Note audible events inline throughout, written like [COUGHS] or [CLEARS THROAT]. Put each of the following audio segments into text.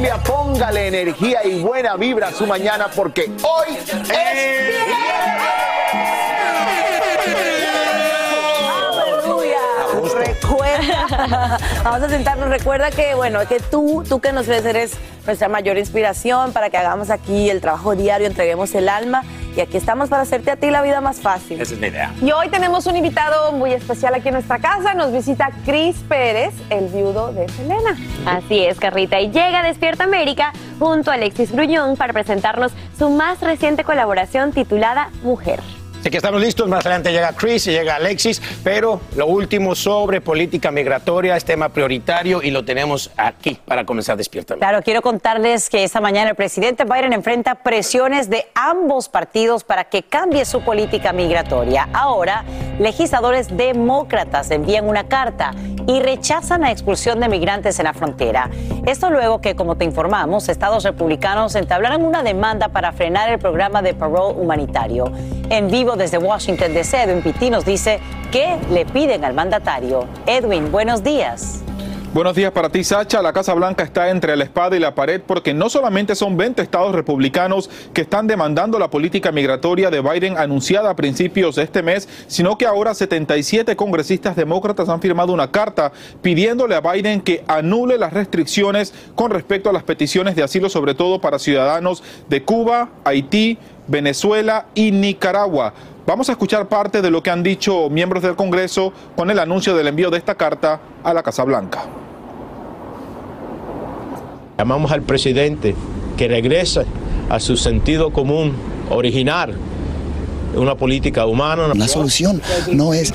Familia, póngale energía y buena vibra a su mañana porque hoy es [LAUGHS] Vamos a sentarnos, recuerda que, bueno, que tú, tú que nos ves, eres nuestra mayor inspiración para que hagamos aquí el trabajo diario, entreguemos el alma y aquí estamos para hacerte a ti la vida más fácil. Esa es la idea. Y hoy tenemos un invitado muy especial aquí en nuestra casa. Nos visita Cris Pérez, el viudo de Selena. Así es, Carrita. Y llega a Despierta América junto a Alexis Gruñón para presentarnos su más reciente colaboración titulada Mujer. Así que estamos listos, más adelante llega Chris y llega Alexis, pero lo último sobre política migratoria es tema prioritario y lo tenemos aquí para comenzar Despierta. Claro, quiero contarles que esta mañana el presidente Biden enfrenta presiones de ambos partidos para que cambie su política migratoria. Ahora, legisladores demócratas envían una carta y rechazan la expulsión de migrantes en la frontera. Esto luego que, como te informamos, estados republicanos entablaron una demanda para frenar el programa de parole humanitario. En vivo desde Washington DC, Edwin Pitti nos dice qué le piden al mandatario. Edwin, buenos días. Buenos días para ti, Sacha. La Casa Blanca está entre la espada y la pared porque no solamente son 20 estados republicanos que están demandando la política migratoria de Biden anunciada a principios de este mes, sino que ahora 77 congresistas demócratas han firmado una carta pidiéndole a Biden que anule las restricciones con respecto a las peticiones de asilo, sobre todo para ciudadanos de Cuba, Haití, Venezuela y Nicaragua. Vamos a escuchar parte de lo que han dicho miembros del Congreso con el anuncio del envío de esta carta a la Casa Blanca. Llamamos al presidente que regrese a su sentido común original, una política humana. La solución no es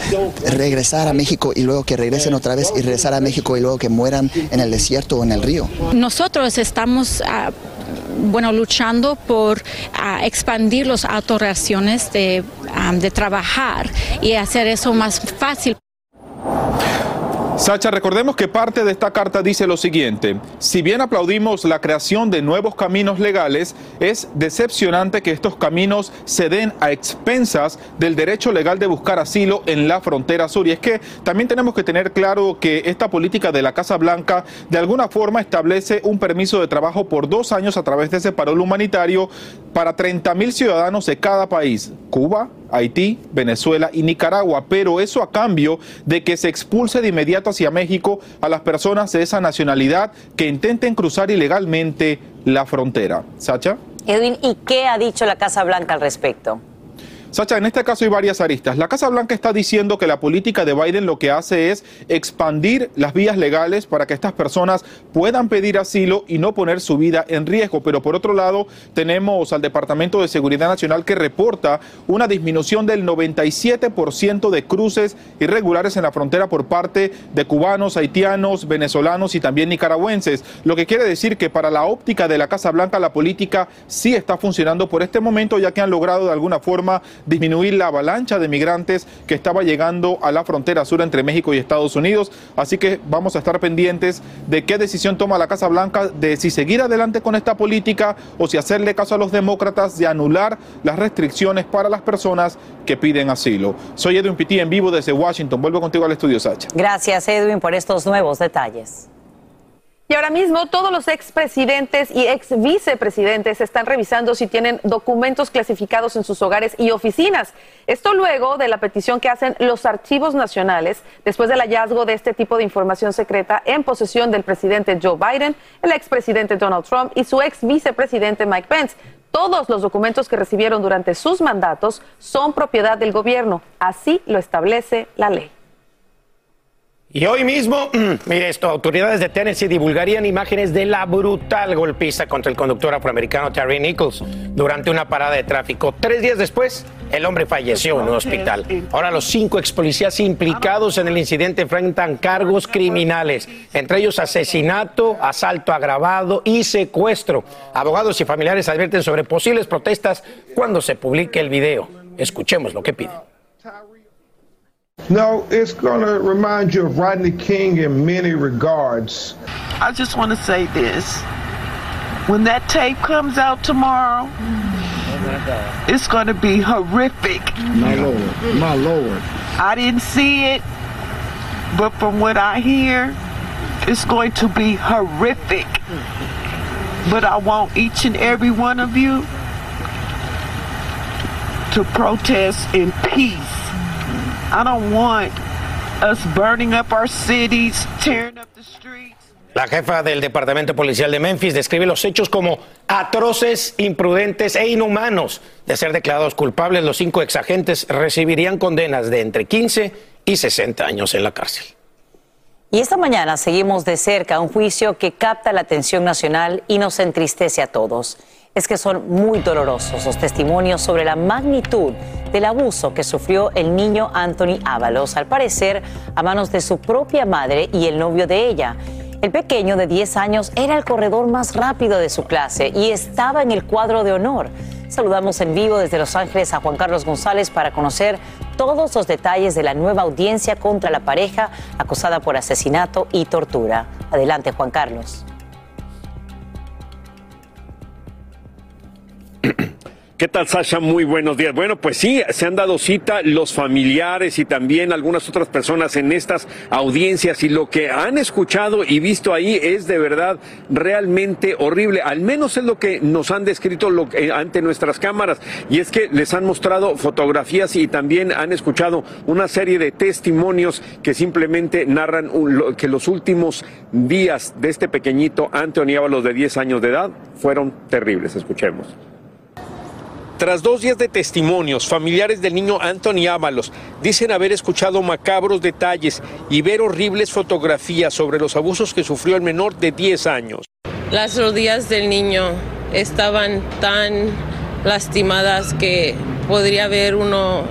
regresar a México y luego que regresen otra vez y regresar a México y luego que mueran en el desierto o en el río. Nosotros estamos ah, bueno, luchando por ah, expandir las autorizaciones de, ah, de trabajar y hacer eso más fácil. Sacha, recordemos que parte de esta carta dice lo siguiente, si bien aplaudimos la creación de nuevos caminos legales, es decepcionante que estos caminos se den a expensas del derecho legal de buscar asilo en la frontera sur. Y es que también tenemos que tener claro que esta política de la Casa Blanca de alguna forma establece un permiso de trabajo por dos años a través de ese parol humanitario para 30 mil ciudadanos de cada país, Cuba, Haití, Venezuela y Nicaragua, pero eso a cambio de que se expulse de inmediato hacia México a las personas de esa nacionalidad que intenten cruzar ilegalmente la frontera. Sacha. Edwin, ¿y qué ha dicho la Casa Blanca al respecto? Sacha, en este caso hay varias aristas. La Casa Blanca está diciendo que la política de Biden lo que hace es expandir las vías legales para que estas personas puedan pedir asilo y no poner su vida en riesgo. Pero por otro lado, tenemos al Departamento de Seguridad Nacional que reporta una disminución del 97% de cruces irregulares en la frontera por parte de cubanos, haitianos, venezolanos y también nicaragüenses. Lo que quiere decir que para la óptica de la Casa Blanca la política sí está funcionando por este momento, ya que han logrado de alguna forma disminuir la avalancha de migrantes que estaba llegando a la frontera sur entre México y Estados Unidos. Así que vamos a estar pendientes de qué decisión toma la Casa Blanca de si seguir adelante con esta política o si hacerle caso a los demócratas de anular las restricciones para las personas que piden asilo. Soy Edwin Pitti en vivo desde Washington. Vuelvo contigo al estudio, Sacha. Gracias, Edwin, por estos nuevos detalles. Y ahora mismo todos los expresidentes y ex vicepresidentes están revisando si tienen documentos clasificados en sus hogares y oficinas. Esto luego de la petición que hacen los archivos nacionales después del hallazgo de este tipo de información secreta en posesión del presidente Joe Biden, el expresidente Donald Trump y su ex vicepresidente Mike Pence. Todos los documentos que recibieron durante sus mandatos son propiedad del gobierno. Así lo establece la ley. Y hoy mismo, [CLEARS THROAT] mire esto, autoridades de Tennessee divulgarían imágenes de la brutal golpiza contra el conductor afroamericano Terry Nichols durante una parada de tráfico. Tres días después, el hombre falleció en un hospital. Ahora los cinco ex policías implicados en el incidente enfrentan cargos criminales, entre ellos asesinato, asalto agravado y secuestro. Abogados y familiares advierten sobre posibles protestas cuando se publique el video. Escuchemos lo que piden. No, it's going to remind you of Rodney King in many regards. I just want to say this. When that tape comes out tomorrow, it's going to be horrific. My Lord, my Lord. I didn't see it, but from what I hear, it's going to be horrific. But I want each and every one of you to protest in peace. I don't want us burning up our cities, tearing up the streets. La jefa del Departamento Policial de Memphis describe los hechos como atroces, imprudentes e inhumanos. De ser declarados culpables, los cinco exagentes recibirían condenas de entre 15 y 60 años en la cárcel. Y esta mañana seguimos de cerca un juicio que capta la atención nacional y nos entristece a todos. Es que son muy dolorosos los testimonios sobre la magnitud del abuso que sufrió el niño Anthony Ábalos, al parecer a manos de su propia madre y el novio de ella. El pequeño de 10 años era el corredor más rápido de su clase y estaba en el cuadro de honor. Saludamos en vivo desde Los Ángeles a Juan Carlos González para conocer todos los detalles de la nueva audiencia contra la pareja acusada por asesinato y tortura. Adelante, Juan Carlos. [CLEARS THROAT] ¿Qué tal, Sasha? Muy buenos días. Bueno, pues sí, se han dado cita los familiares y también algunas otras personas en estas audiencias y lo que han escuchado y visto ahí es de verdad realmente horrible. Al menos es lo que nos han descrito eh, ante nuestras cámaras y es que les han mostrado fotografías y también han escuchado una serie de testimonios que simplemente narran un- que los últimos días de este pequeñito Anthony Ábalos de 10 años de edad fueron terribles. Escuchemos. Tras dos días de testimonios, familiares del niño Anthony Ábalos dicen haber escuchado macabros detalles y ver horribles fotografías sobre los abusos que sufrió el menor de 10 años. Las rodillas del niño estaban tan lastimadas que podría ver uno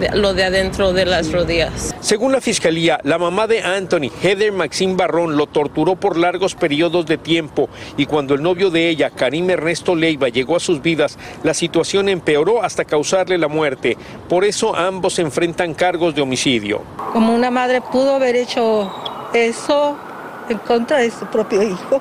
de- lo de adentro de las rodillas. Según la fiscalía, la mamá de Anthony, Heather Maxine Barrón, lo torturó por largos periodos de tiempo y cuando el novio de ella, Karim Ernesto Leiva, llegó a sus vidas, la situación empeoró hasta causarle la muerte. Por eso ambos enfrentan cargos de homicidio. Como una madre pudo haber hecho eso en contra de su propio hijo,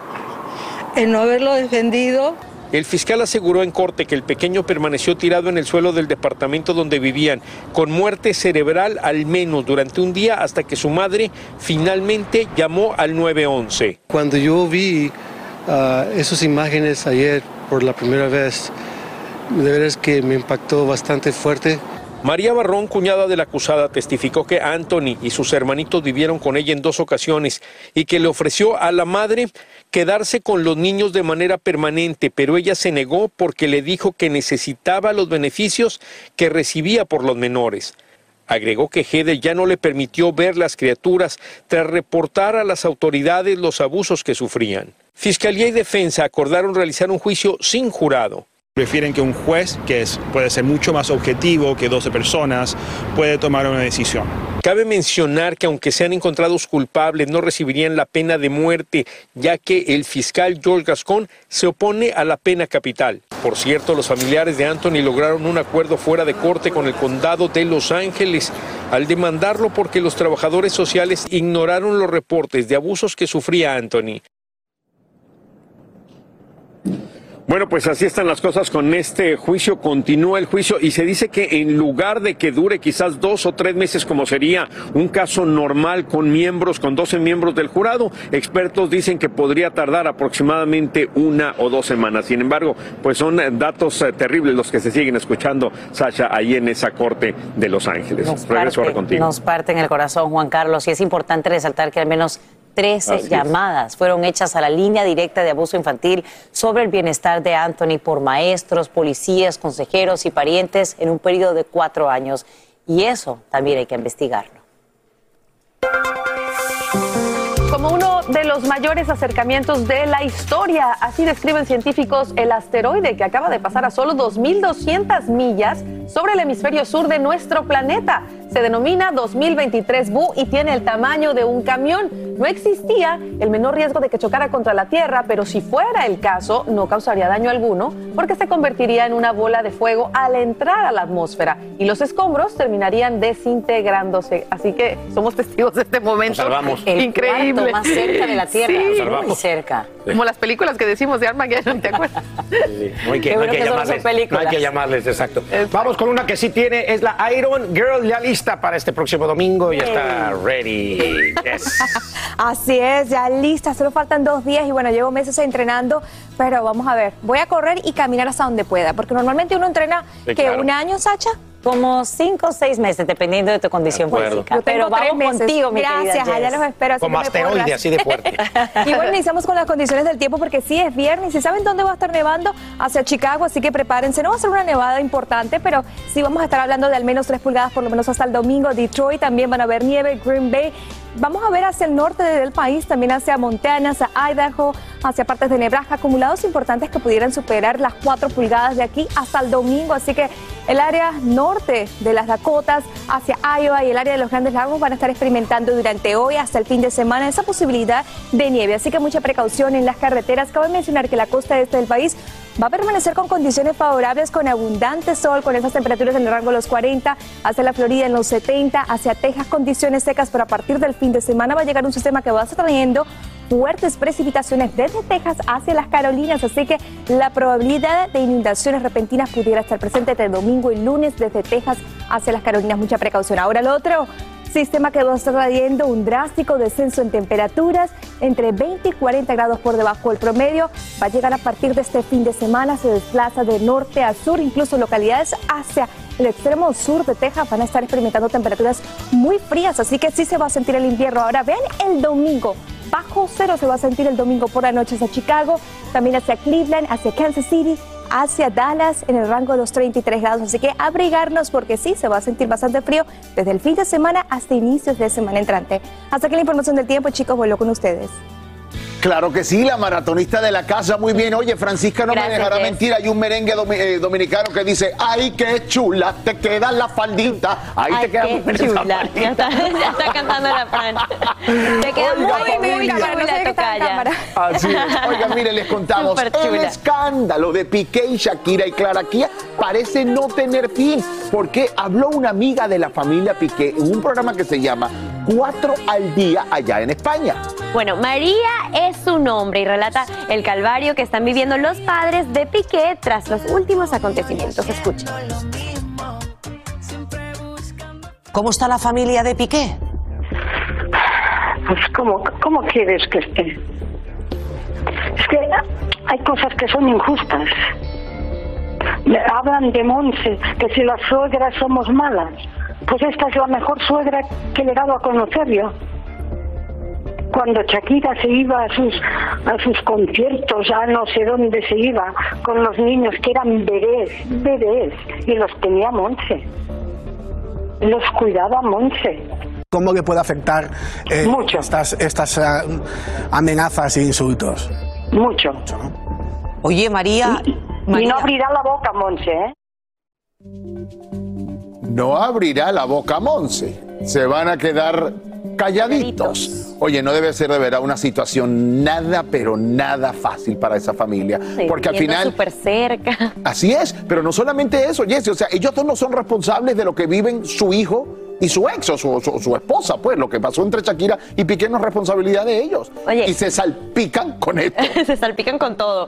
el no haberlo defendido. El fiscal aseguró en corte que el pequeño permaneció tirado en el suelo del departamento donde vivían, con muerte cerebral al menos durante un día hasta que su madre finalmente llamó al 911. Cuando yo vi ah, esas imágenes ayer por la primera vez, de veras que me impactó bastante fuerte. María Barrón, cuñada de la acusada, testificó que Anthony y sus hermanitos vivieron con ella en dos ocasiones y que le ofreció a la madre quedarse con los niños de manera permanente, pero ella se negó porque le dijo que necesitaba los beneficios que recibía por los menores. Agregó que Heather ya no le permitió ver las criaturas tras reportar a las autoridades los abusos que sufrían. Fiscalía y defensa acordaron realizar un juicio sin jurado. Prefieren que un juez, que es, puede ser mucho más objetivo que 12 personas, puede tomar una decisión. Cabe mencionar que aunque sean encontrados culpables, no recibirían la pena de muerte, ya que el fiscal George Gascon se opone a la pena capital. Por cierto, los familiares de Anthony lograron un acuerdo fuera de corte con el condado de Los Ángeles al demandarlo porque los trabajadores sociales ignoraron los reportes de abusos que sufría Anthony. Bueno, pues así están las cosas con este juicio. Continúa el juicio y se dice que en lugar de que dure quizás dos o tres meses como sería un caso normal con miembros, con 12 miembros del jurado, expertos dicen que podría tardar aproximadamente una o dos semanas. Sin embargo, pues son datos eh, terribles los que se siguen escuchando, Sasha, ahí en esa corte de Los Ángeles. Nos Regreso ahora parte, contigo. nos parte en el corazón, Juan Carlos, y es importante resaltar que al menos 13 Así es. llamadas fueron hechas a la línea directa de abuso infantil sobre el bienestar de Anthony por maestros, policías, consejeros y parientes en un periodo de cuatro años. Y eso también hay que investigarlo. Como uno de los mayores acercamientos de la historia, así describen científicos el asteroide que acaba de pasar a solo 2.200 millas sobre el hemisferio sur de nuestro planeta. Se denomina 2023 Bu y tiene el tamaño de un camión. No existía el menor riesgo de que chocara contra la Tierra, pero si fuera el caso, no causaría daño alguno porque se convertiría en una bola de fuego al entrar a la atmósfera y los escombros terminarían desintegrándose. Así que somos testigos de este momento. salvamos. El Increíble. más cerca de la Tierra, Sí. muy cerca. Como las películas que decimos de Armageddon, ¿te acuerdas? No hay que, no hay bueno que llamarles. No hay que llamarles, exacto. Vamos con una que sí tiene, es la Iron Girl ya lista para este próximo domingo. Ya está ready. Yes. [LAUGHS] Así es, ya lista, solo faltan dos días y bueno, llevo meses entrenando, pero vamos a ver, voy a correr y caminar hasta donde pueda, porque normalmente uno entrena Sí, que claro. un año, Sacha. Como cinco o seis meses, dependiendo de tu condición acuerdo. física. Yo Pero tres vamos meses. contigo, mi Gracias, querida allá los espero. así Como me asteroide, así de fuerte. [LAUGHS] y bueno, iniciamos con las condiciones del tiempo porque sí es viernes y saben dónde va a estar nevando hacia Chicago, así que prepárense. No va a ser una nevada importante, pero sí vamos a estar hablando de al menos 3 pulgadas por lo menos hasta el domingo. Detroit también van a ver nieve, Green Bay. Vamos a ver hacia el norte del país, también hacia Montana, hacia Idaho, hacia partes de Nebraska, acumulados importantes que pudieran superar las 4 pulgadas de aquí hasta el domingo. Así que el área norte de las Dakotas, hacia Iowa y el área de los Grandes Lagos van a estar experimentando durante hoy hasta el fin de semana esa posibilidad de nieve. Así que mucha precaución en las carreteras. Cabe mencionar que la costa este del país va a permanecer con condiciones favorables, con abundante sol, con esas temperaturas en el rango de los 40, hacia la Florida en los 70, hacia Texas condiciones secas, pero a partir del fin de semana va a llegar un sistema que va a estar trayendo fuertes precipitaciones desde Texas hacia las Carolinas, así que la probabilidad de inundaciones repentinas pudiera estar presente entre domingo y lunes desde Texas hacia las Carolinas. Mucha precaución. Ahora lo otro, sistema que va a estar trayendo un drástico descenso en temperaturas entre 20 y 40 grados por debajo del promedio. Va a llegar a partir de este fin de semana, se desplaza de norte a sur, incluso localidades hacia el extremo sur de Texas van a estar experimentando temperaturas muy frías, así que sí se va a sentir el invierno. Ahora vean el domingo. Bajo cero se va a sentir el domingo por la noche hacia Chicago, también hacia Cleveland, hacia Kansas City, hacia Dallas en el rango de los 33 grados. Así que abrigarnos porque sí se va a sentir bastante frío desde el fin de semana hasta inicios de semana entrante. Hasta aquí la información del tiempo, chicos, vuelvo con ustedes. Claro que sí, la maratonista de la casa, muy bien. Oye, Francisca no Gracias, me dejará Jess. mentir. Hay un merengue domi- eh, dominicano que dice, ay, qué chula, te queda la faldita. Ahí te queda muy bien esa chula. Ya está, ya está cantando la Fran. Te queda Oiga, muy, muy familia. chula, tocaya. Así es. Oigan, mire, les contamos. El escándalo de Piqué y Shakira y Clara Kia parece no tener fin, porque habló una amiga de la familia Piqué en un programa que se llama Cuatro al Día allá en España. Bueno, María es su nombre y relata el calvario que están viviendo los padres de Piqué tras los últimos acontecimientos. Escuchen. ¿Cómo está la familia de Piqué? Pues, ¿cómo, ¿cómo quieres que esté? Es que hay cosas que son injustas. Me hablan de Monse, que si las suegras somos malas. Pues esta es la mejor suegra que le he dado a conocer yo. Cuando Shakira se iba a sus, a sus conciertos, a no sé dónde se iba, con los niños que eran bebés, bebés, y los tenía Monse. Los cuidaba Monse. ¿Cómo que puede afectar eh, estas, estas eh, amenazas e insultos? Mucho. Oye, María. Y no abrirá la boca, Monse, ¿eh? No abrirá la boca Monse. Se van a quedar calladitos. Oye, no debe ser de verdad una situación nada, pero nada fácil para esa familia. Porque al final. súper cerca. Así es, pero no solamente eso, Jesse, o sea, ellos dos no son responsables de lo que viven su hijo y su ex o su, su- su esposa, pues lo que pasó entre Shakira y Piqué no es responsabilidad de ellos. Y se salpican con esto. [LAUGHS] Se salpican con todo.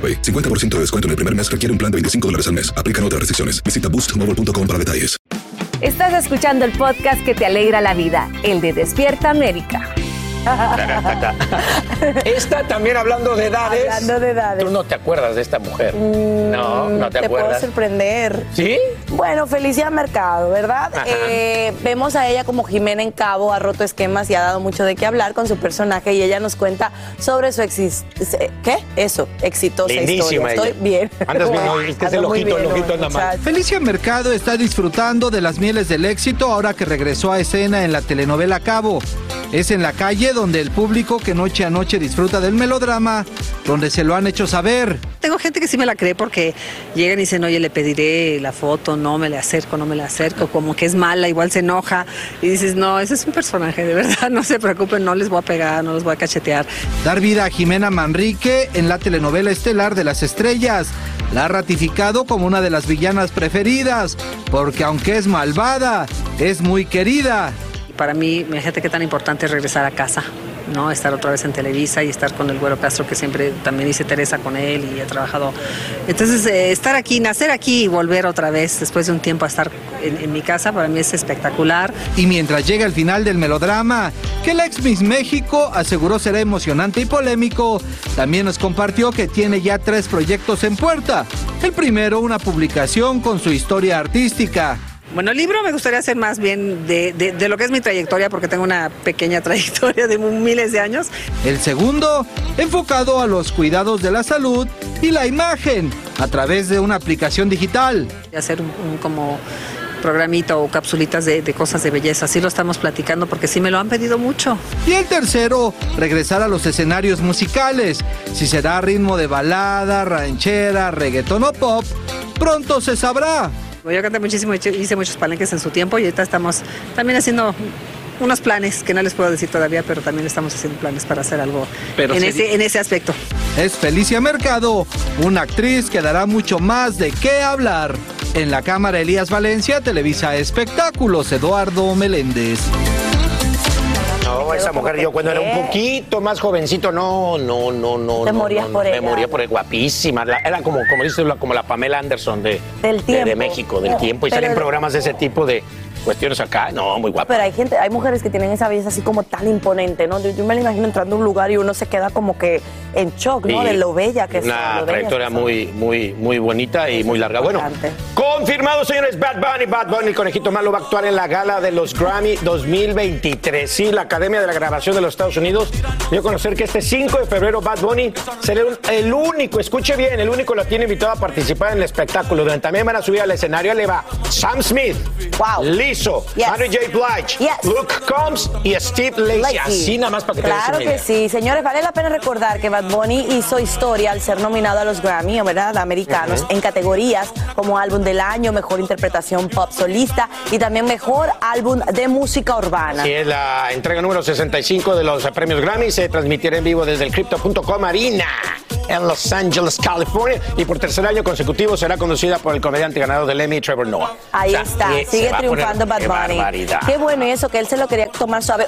AroPay. 50% de descuento en el primer mes requiere un plan de 25 dólares al mes. Aplican otras restricciones. Visita boostmobile.com para detalles. Estás escuchando el podcast que te alegra la vida, el de Despierta América. Esta también hablando de edades. Hablando de edades. Tú no te acuerdas de esta mujer. no, no te, Te puedo acuerdas. sorprender. ¿Sí? Bueno, Felicia Mercado, ¿verdad? Eh, vemos a ella como Jimena en Cabo, ha roto esquemas y ha dado mucho de qué hablar con su personaje y ella nos cuenta sobre su exis... ¿Qué? Eso, exitosa Lindísima historia. Estoy bien. Andas bien [LAUGHS] es que es el ojito, el ojito anda mal. Felicia Mercado está disfrutando de las mieles del éxito ahora que regresó a escena en la telenovela Cabo. Es en la calle donde el público que noche a noche disfruta del melodrama, donde se lo han hecho saber. Tengo gente que sí me la cree porque llegan y dicen, oye, le pediré la foto, no me le acerco, no me le acerco, como que es mala, igual se enoja. Y dices, no, ese es un personaje, de verdad, no se preocupen, no les voy a pegar, no les voy a cachetear. Dar vida a Jimena Manrique en la telenovela estelar de las estrellas. La ha ratificado como una de las villanas preferidas, porque aunque es malvada, es muy querida. Para mí, imagínate qué tan importante es regresar a casa, ¿no? Estar otra vez en Televisa y estar con el Güero Castro, que siempre también hice Teresa con él y he trabajado. Entonces, eh, estar aquí, nacer aquí y volver otra vez después de un tiempo a estar en, en mi casa, para mí es espectacular. Y mientras llega el final del melodrama, que la ex Miss México aseguró será emocionante y polémico, también nos compartió que tiene ya tres proyectos en puerta. El primero, una publicación con su historia artística. Bueno, libro me gustaría hacer más bien de, de- de lo que es mi trayectoria, porque tengo una pequeña [LAUGHS] trayectoria de miles de años. El segundo, enfocado a los cuidados de la salud y la imagen a través de una aplicación digital. Hacer un, un como programita o capsulitas de, de cosas de belleza. Sí lo estamos platicando porque sí me lo han pedido mucho. Y el tercero, regresar a los escenarios musicales. Si será a ritmo de balada, ranchera, reggaetón o pop, pronto se sabrá. Yo canté muchísimo, hice hice muchos palenques en su tiempo y ahorita estamos también haciendo unos planes que no les puedo decir todavía, pero también estamos haciendo planes para hacer algo Pero en, sería- ese, en ese aspecto. Es Felicia Mercado, una actriz que dará mucho más de qué hablar. En la cámara Elías Valencia, Televisa Espectáculos, Eduardo Meléndez. No, esa mujer, yo cuando era un poquito más jovencito, no, no, no, no. Te no, morías no, por Me ella. moría por ella, guapísima. La- era como, como dices, como la Pamela Anderson de, Del de- México, del tiempo. Y salen programas de ese tipo de cuestiones acá, no, muy guapa. Pero hay gente, hay mujeres que tienen esa belleza así como tan imponente, ¿no? Yo, me la imagino entrando a un lugar y uno se queda como que en shock, ¿no? de lo bella que es. Una trayectoria muy, muy, muy bonita y muy larga. Bueno, confirmado, señores, Bad Bunny, Bad Bunny, el conejito malo va a actuar en la gala de los Grammy 2023. Sí, la Academia de la Grabación de los Estados Unidos dio a conocer que este 5 de febrero Bad Bunny será el único, escuche bien, el único latino invitado a participar en el espectáculo. Donde también van a subir al escenario le va Sam Smith, wow. Lizzo, Andrew J. Blige, Luke Combs y Steve Lacey. Así nada más para que Claro que sí, señores, vale la pena recordar que Bad Bunny hizo historia al ser nominado a los Grammy, ¿verdad? Americanos, en categorías como álbum del año, mejor interpretación pop solista y también mejor álbum de música urbana. Sí, es la entrega número 65 de los premios Grammy. Se transmitirá en vivo desde el Crypto.com Arena en Los Angeles, California. Y por tercer año consecutivo será conducida por el comediante ganador del Emmy, Trevor Noah. Ahí está, sigue triunfando Bad Bunny. Qué bueno y eso, que él se lo quería tomar suave.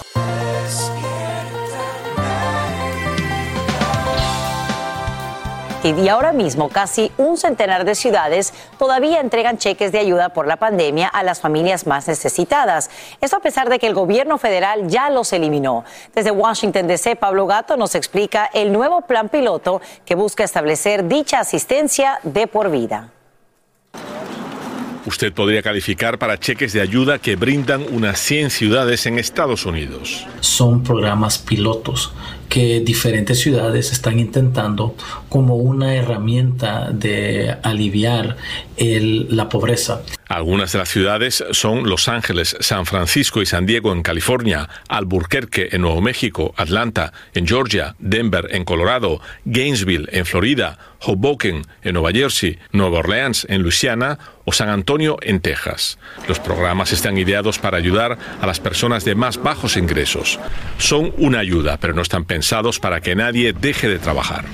Y ahora mismo casi un centenar de ciudades todavía entregan cheques de ayuda por la pandemia a las familias más necesitadas. Esto a pesar de que el gobierno federal ya los eliminó. Desde Washington DC, Pablo Gato nos explica el nuevo plan piloto que busca establecer dicha asistencia de por vida. Usted podría calificar para cheques de ayuda que brindan unas 100 ciudades en Estados Unidos. Son programas pilotos que diferentes ciudades están intentando como una herramienta de aliviar la pobreza. Algunas de las ciudades son Los Ángeles, San Francisco y San Diego en California, Albuquerque en Nuevo México, Atlanta en Georgia, Denver en Colorado, Gainesville en Florida, Hoboken en Nueva Jersey, Nueva Orleans en Luisiana o San Antonio en Texas. Los programas están ideados para ayudar a las personas de más bajos ingresos. Son una ayuda, pero no están pensados para que nadie deje de trabajar.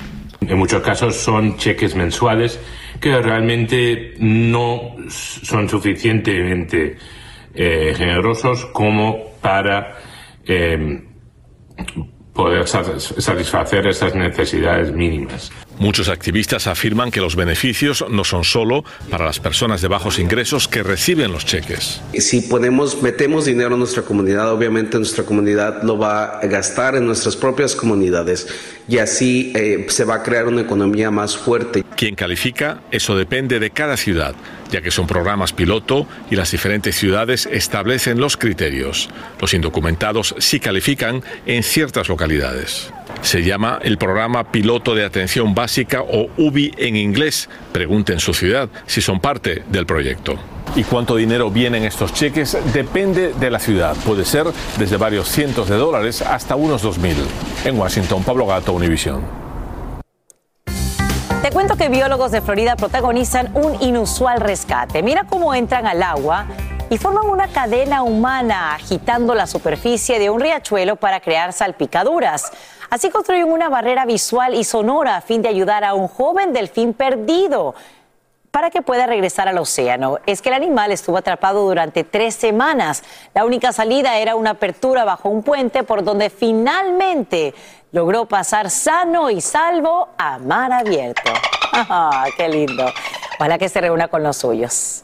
En muchos casos son cheques mensuales que realmente no son suficientemente eh, generosos como para eh, poder satisfacer esas necesidades mínimas. Muchos activistas afirman que los beneficios no son solo para las personas de bajos ingresos que reciben los cheques. Si ponemos, metemos dinero en nuestra comunidad, obviamente nuestra comunidad lo va a gastar en nuestras propias comunidades y así eh, se va a crear una economía más fuerte. ¿Quién califica? Eso depende de cada ciudad, ya que son programas piloto y las diferentes ciudades establecen los criterios. Los indocumentados sí califican en ciertas localidades. Se llama el programa Piloto de Atención Básica o UBI en inglés. Pregunte en su ciudad si son parte del proyecto. ¿Y cuánto dinero viene en estos cheques? Depende de la ciudad. Puede ser desde varios cientos de dólares hasta unos dos mil. En Washington, Pablo Gato, Univisión. Te cuento que biólogos de Florida protagonizan un inusual rescate. Mira cómo entran al agua y forman una cadena humana agitando la superficie de un riachuelo para crear salpicaduras. Así construyen una barrera visual y sonora a fin de ayudar a un joven delfín perdido para que pueda regresar al océano. Es que el animal estuvo atrapado durante tres semanas. La única salida era una apertura bajo un puente por donde finalmente logró pasar sano y salvo a mar abierto. [LAUGHS] ¡Qué lindo! Ojalá que se reúna con los suyos.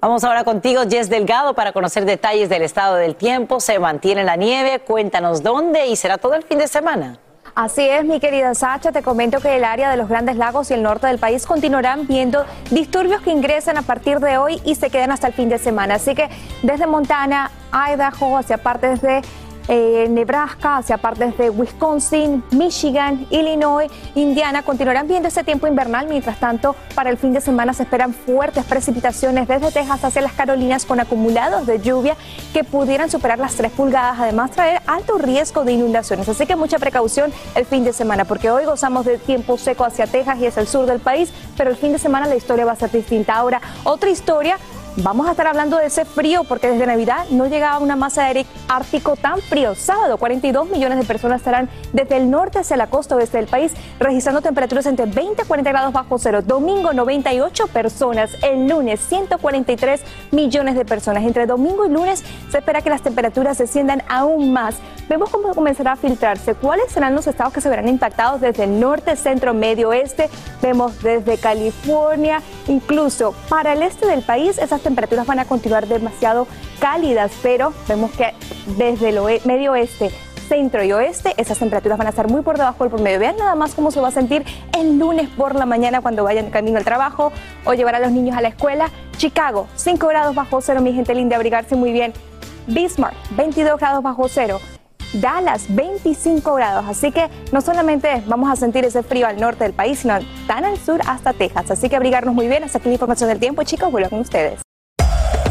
Vamos ahora contigo, Jess Delgado, para conocer detalles del estado del tiempo. Se mantiene la nieve, cuéntanos dónde y será todo el fin de semana. Así es, mi querida Sacha, te comento que el área de los Grandes Lagos y el norte del país continuarán viendo disturbios que ingresan a partir de hoy y se quedan hasta el fin de semana. Así que desde Montana, Idaho, hacia partes de eh, Nebraska, hacia partes de Wisconsin, Michigan, Illinois, Indiana, continuarán viendo ese tiempo invernal. Mientras tanto, para el fin de semana se esperan fuertes precipitaciones desde Texas hacia las Carolinas con acumulados de lluvia que pudieran superar las 3 pulgadas, además traer alto riesgo de inundaciones. Así que mucha precaución el fin de semana, porque hoy gozamos de tiempo seco hacia Texas y hacia el sur del país, pero el fin de semana la historia va a ser distinta. Ahora, otra historia Vamos a estar hablando de ese frío porque desde Navidad no llegaba una masa de aire ártico tan frío. Sábado, 42 millones de personas estarán desde el norte hacia la costa oeste del país registrando temperaturas entre 20 y 40 grados bajo cero. Domingo, 98 personas. El lunes, 143 millones de personas. Entre domingo y lunes se espera que las temperaturas desciendan aún más. Vemos cómo comenzará a filtrarse. ¿Cuáles serán los estados que se verán impactados desde el norte, centro, medio, oeste? Vemos desde California, incluso para el este del país, esas temperaturas van a continuar demasiado cálidas, pero vemos que desde el medio oeste centro y oeste, esas temperaturas van a estar muy por debajo del promedio. Vean nada más cómo se va a sentir el lunes por la mañana cuando vayan camino al trabajo o llevar a los niños a la escuela. Chicago, 5 grados bajo cero, mi gente linda, abrigarse muy bien. Bismarck, 22 grados bajo cero. Dallas, 25 grados. Así que no solamente vamos a sentir ese frío al norte del país, sino tan al sur hasta Texas. Así que abrigarnos muy bien. Hasta aquí la información del tiempo, chicos. Vuelvo con ustedes.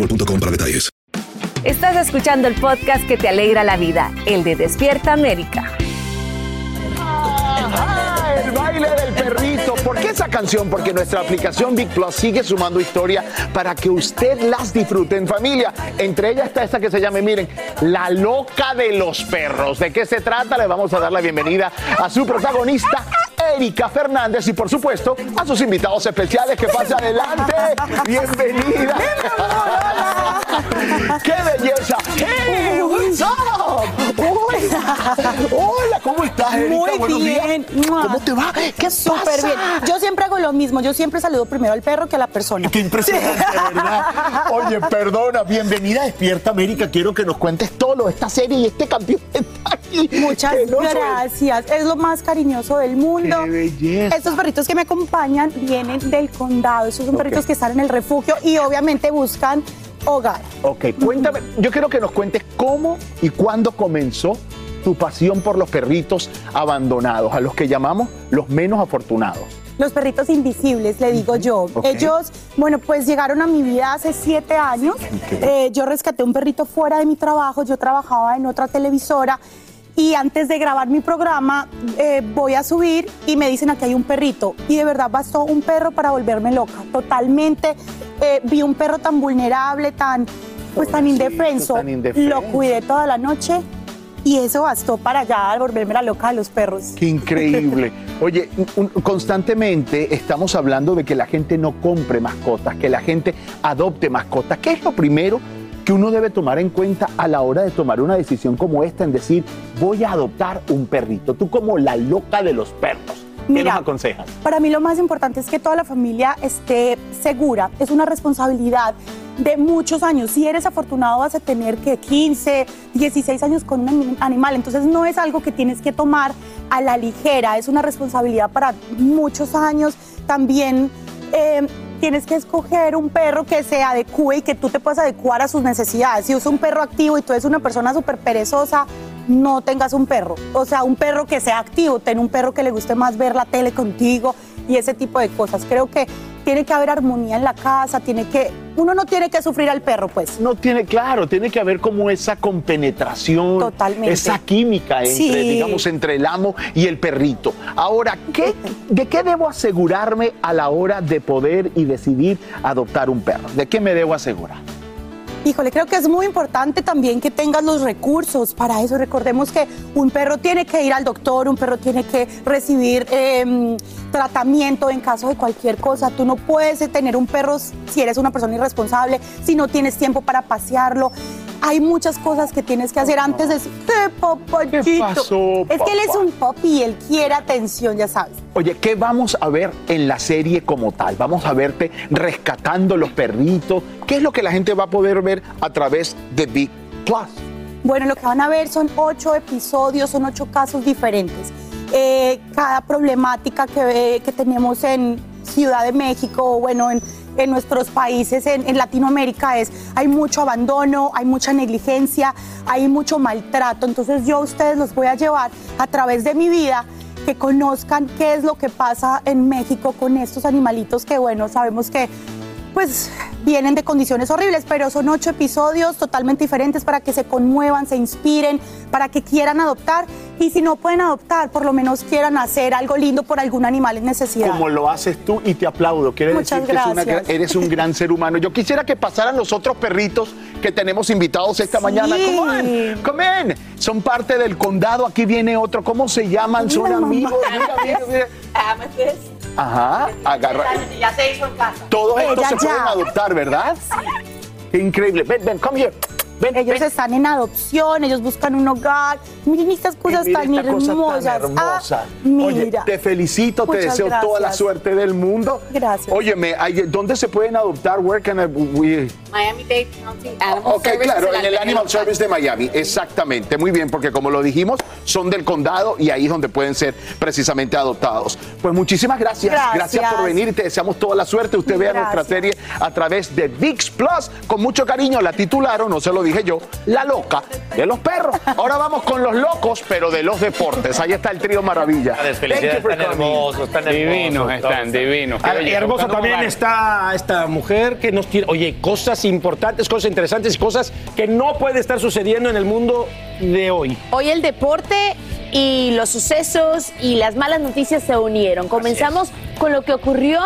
boostmobile.com para detalles. Estás escuchando el podcast que te alegra la vida, el de Despierta América. Ah, el baile del perrito. ¿Por qué esa canción? Porque nuestra aplicación Big Plus sigue sumando historia para que usted las disfrute en familia. Entre ellas está esta que se llama, miren, La Loca de los Perros. ¿De qué se trata? Le vamos a dar la bienvenida a su protagonista, Erika Fernández, y por supuesto a sus invitados especiales. Que pase adelante. Bienvenida. ¡Qué belleza! ¡Hey, what's up? Hola. Hola, Muy días. bien. ¿Cómo te va? ¿Qué Súper bien. Yo siempre hago lo mismo. Yo siempre saludo primero al perro que a la persona. Qué impresionante, ¿verdad? Oye, perdona, bienvenida a Despierta América. Quiero que nos cuentes todo lo de esta serie y este campeón está aquí. Muchas Que soy- gracias. Es lo más cariñoso del mundo. Qué belleza. Estos perritos que me acompañan vienen del condado. Estos son perritos que están en el refugio y obviamente buscan hogar. Ok, cuéntame, yo quiero que nos cuentes cómo y cuándo comenzó tu pasión por los perritos abandonados, a los que llamamos los menos afortunados. Los perritos invisibles, le digo yo. Ok. Ellos, bueno, pues llegaron a mi vida hace siete años. Eh, yo rescaté un perrito fuera de mi trabajo. Yo trabajaba en otra televisora. Y antes de grabar mi programa, eh, voy a subir y me dicen aquí hay un perrito. Y de verdad bastó un perro para volverme loca. Totalmente. Eh, vi un perro tan vulnerable, tan, pues tan indefenso. tan indefenso. Lo cuidé toda la noche. Y eso bastó para ya volverme la loca de los perros. Qué increíble. [LAUGHS] Oye, un- constantemente estamos hablando de que la gente no compre mascotas, que la gente adopte mascotas. ¿Qué es lo primero que uno debe tomar en cuenta a la hora de tomar una decisión como esta en decir, voy a adoptar un perrito? Tú como la loca de los perros. ¿Qué Mira, nos aconsejas? Para mí lo más importante es que toda la familia esté segura. Es una responsabilidad de muchos años. Si eres afortunado vas a tener que 15, 16 años con un anim- animal. Entonces no es algo que tienes que tomar a la ligera. Es una responsabilidad para muchos años. También eh, tienes que escoger un perro que se adecue y que tú te puedas adecuar a sus necesidades. Si es un perro activo y tú eres una persona súper perezosa, no tengas un perro. O sea, un perro que sea activo, ten un perro que le guste más ver la tele contigo y ese tipo de cosas. Creo que tiene que haber armonía en la casa, tiene que, uno no tiene que sufrir al perro, pues. No tiene, claro, tiene que haber como esa compenetración, Totalmente. esa química entre, Sí. digamos, entre el amo y el perrito. Ahora, ¿qué, ¿de qué debo asegurarme a la hora de poder y decidir adoptar un perro? ¿De qué me debo asegurar? Híjole, creo que es muy importante también que tengas los recursos para eso. Recordemos que un perro tiene que ir al doctor, un perro tiene que recibir em, tratamiento en caso de cualquier cosa. Tú no puedes tener un perro si eres una persona irresponsable, si no tienes tiempo para pasearlo. Hay muchas cosas que tienes que hacer antes de ¿qué? ¿Qué pasó, es que él es un puppy y él quiere atención, ya sabes. Oye, ¿qué vamos a ver en la serie como tal? Vamos a verte rescatando los perritos. ¿Qué es lo que la gente va a poder ver a través de Big Plus? Bueno, lo que van a ver son ocho episodios, son ocho casos diferentes. Eh, cada problemática que, eh, que tenemos en Ciudad de México, bueno, en, en nuestros países, en, Latinoamérica, es hay mucho abandono, hay mucha negligencia, hay mucho maltrato. Entonces yo a ustedes los voy a llevar a través de mi vida que conozcan qué es lo que pasa en México con estos animalitos que, bueno, sabemos que pues vienen de condiciones horribles, pero son ocho episodios totalmente diferentes para que se conmuevan, se inspiren, para que quieran adoptar y si no pueden adoptar, por lo menos quieran hacer algo lindo por algún animal en necesidad. Como lo haces tú y te aplaudo. Quiere Muchas decir que es una gracias. gra- eres un gran ser humano. Yo quisiera que pasaran los otros perritos que tenemos invitados esta mañana. Come on, come on. Son parte del condado. Aquí viene otro. ¿Cómo se llaman? Son amigos. Mira, mira, mira. [LAUGHS] Ajá, agarra. Ya se hizo en casa. Todos estos Ella se ya. pueden adoptar, ¿verdad? Qué increíble. Ven, ven, come here. Ven, ellos están en adopción, ellos buscan un hogar. Miren estas cosas Mira tan esta cosa tan hermosas. hermosa. Ah, mira. Oye, te felicito, te deseo toda la suerte del mundo. Gracias. Óyeme, ¿dónde se pueden adoptar? Where can I- we- Miami-Dade County Animal Ok, claro, en el Animal Service de Miami, exactamente, muy bien, porque como lo dijimos, son del condado y ahí es donde pueden ser precisamente adoptados. Pues muchísimas gracias, Gracias. por venir y te deseamos toda la suerte. Usted vea nuestra serie a través de VIX Plus, con mucho cariño, la titularon, no se lo dije yo, La Loca de los Perros. Ahora vamos con los locos, pero de los deportes. Ahí está el trío Maravilla. Felicidades, están hermosos, están Divinos están, divinos. Ah, hermosa también está esta mujer que nos tiene, oye, cosas importantes, cosas interesantes y cosas que no puede estar sucediendo en el mundo de hoy. Hoy el deporte y los sucesos y las malas noticias se unieron. Comenzamos con lo que ocurrió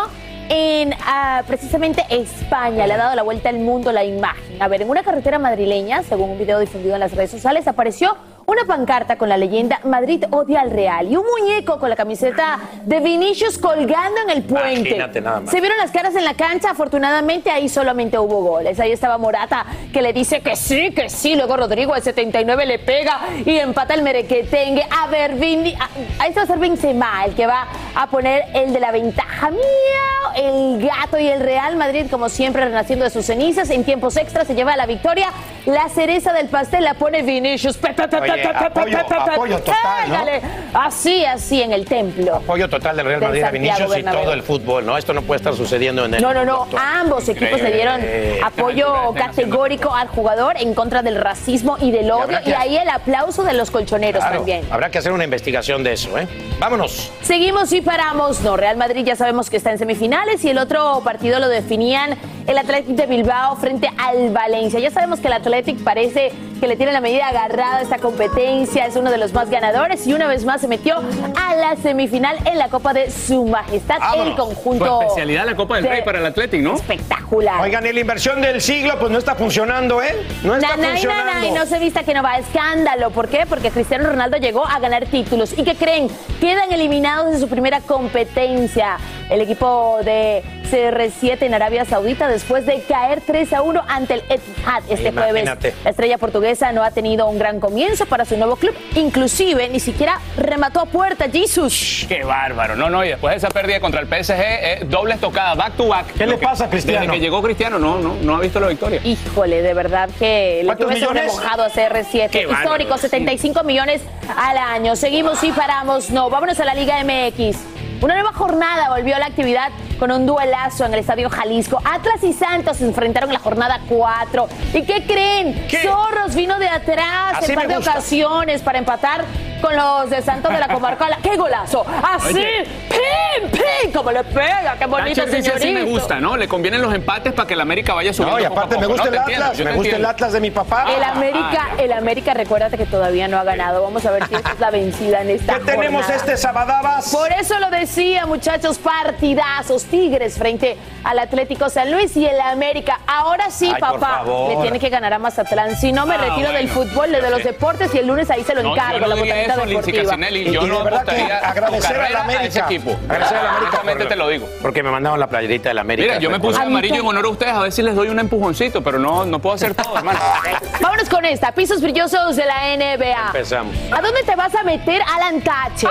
en ah, precisamente España. Le ha dado la vuelta al mundo la imagen. A ver, en una carretera madrileña, según un video difundido en las redes sociales, apareció una pancarta con la leyenda Madrid odia al Real y un muñeco con la camiseta de Vinicius colgando en el puente. Imagínate nada más. Se vieron las caras en la cancha, afortunadamente ahí solamente hubo goles. Ahí estaba Morata que le dice que sí, que sí. Luego Rodrigo al 79 le pega y empata el merequetengue. A ver, Vini, a- ahí va a ser Benzema el que va a poner el de la ventaja. Miau, el gato y el Real Madrid como siempre renaciendo de sus cenizas. En tiempos extras se lleva la victoria. La cereza del pastel la pone Vinicius. Pe, pe, pe, Apoyo- total. Así, así en el templo. Apoyo total del Real Madrid a Vinicius y todo el fútbol, ¿no? Esto no puede estar sucediendo en el No, no, no. doctor. Ambos equipos le dieron apoyo categórico al jugador en contra del racismo y del odio. Y ahí el aplauso de los colchoneros Claro, también. Habrá que hacer una investigación de eso, ¿eh? Vámonos. Seguimos y paramos. No, Real Madrid ya sabemos que está en semifinales y el otro partido lo definían el Athletic de Bilbao frente al Valencia. Ya sabemos que el Athletic parece que le tiene la medida agarrada a esta competencia, es uno de los más ganadores y una vez más se metió a la semifinal en la Copa de Su Majestad, el conjunto. Su especialidad la Copa del de- Rey para el Athletic, ¿no? Espectacular. Oigan, y la inversión del siglo, pues no está funcionando, ¿eh? No está Nanay, funcionando. nanay, no se vista que no va. Escándalo. ¿Por qué? Porque Cristiano Ronaldo llegó a ganar títulos. ¿Y qué creen? Quedan eliminados de su primera competencia. El equipo de CR7 en Arabia Saudita después de caer 3 a 1 ante el Etihad este jueves. Imagínate. La estrella portuguesa no ha tenido un gran comienzo para su nuevo club. Inclusive ni siquiera remató a puerta Jesus. Qué bárbaro. No, no, y después de esa pérdida contra el PSG, eh, doble estocada, back to back. ¿Qué le pasa a Cristiano? Desde que llegó Cristiano, no, no, no ha visto la victoria. Híjole, de verdad que le ¿Cuántos tuve millones? sobremojado a CR7. Qué bárbaro, Histórico, sí. 75 millones al año. Seguimos y paramos. No, vámonos a la Liga MX. Una nueva jornada volvió a la actividad con un duelazo en el Estadio Jalisco. Atlas y Santos se enfrentaron en la jornada 4. ¿Y qué creen? Zorros vino de atrás Así en par de ocasiones para empatar con los de Santos de la Comarca. ¡Qué golazo! Así, Oye. ¡Pim! ¡Pim! ¿Cómo le pega? ¡Qué bonito, dice, señorito! sí me gusta, ¿no? Le convienen los empates para que el América vaya subiendo No, y poco aparte me gusta ¿no? el entiendo, Atlas, me gusta el. Atlas de mi papá. El América, el América, recuérdate que todavía no ha ganado. Vamos a ver si esta es la vencida en esta ¿Qué tenemos jornada. este sabadabas? Por eso lo decía, muchachos, partidazos, Tigres frente al Atlético San Luis y el América. Ahora sí, Ay, papá, le tiene que ganar a Mazatlán. Si no, me Ah, retiro del fútbol, de los deportes y el lunes ahí se lo No, encargo, yo no la Lindsay. Casinelli. Y- Yo y de no apostaría agradecer a la carrera a América. ese equipo. Agradecer a la América Honestamente te lo digo. Porque me mandaron la playerita de la América. Mira, yo me puse amarillo en honor a ustedes, a ver si les doy un empujoncito, pero no, no puedo hacer todo, hermano. [LAUGHS] Vámonos con esta, pisos brillosos de la NBA. Empezamos. ¿A dónde te vas a meter, Alan Thatcher?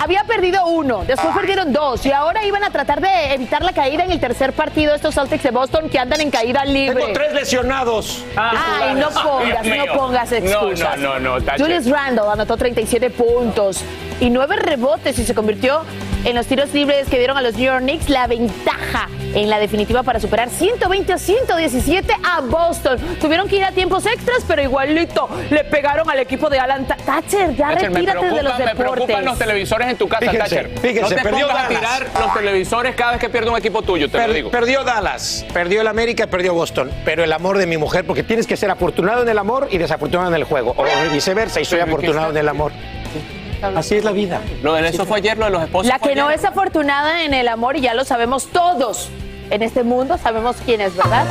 Había perdido uno, después perdieron dos y ahora iban a tratar de evitar la caída en el tercer partido estos Celtics de Boston que andan en caída libre. Tengo tres lesionados. Ay, no pongas, no pongas No, excusas. no, no, no. Julius Randle anotó 37 puntos y 9 rebotes y se convirtió en los tiros libres que dieron a los New York Knicks la ventaja en la definitiva para superar 120 a 117 a Boston. Tuvieron que ir a tiempos extras, pero igualito le pegaron al equipo de Alan Thatcher. Ya Thatcher, retírate de los preocupan, me preocupan deportes. los televisores en tu casa, Fíjense, Thatcher. fíjense, no te perdió pongas a Dallas. tirar los televisores cada vez que pierde un equipo tuyo, te lo digo. perdió Dallas, perdió el América y perdió Boston. Pero el amor de mi mujer, porque tienes que ser afortunado en el amor y desafortunado en el juego. O viceversa, y soy Pero, ¿qué afortunado en el amor. Así es la vida. Lo de eso fue ayer, lo de los esposos. La que no es afortunada en el amor, y ya lo sabemos todos en este mundo, sabemos quién es, ¿verdad?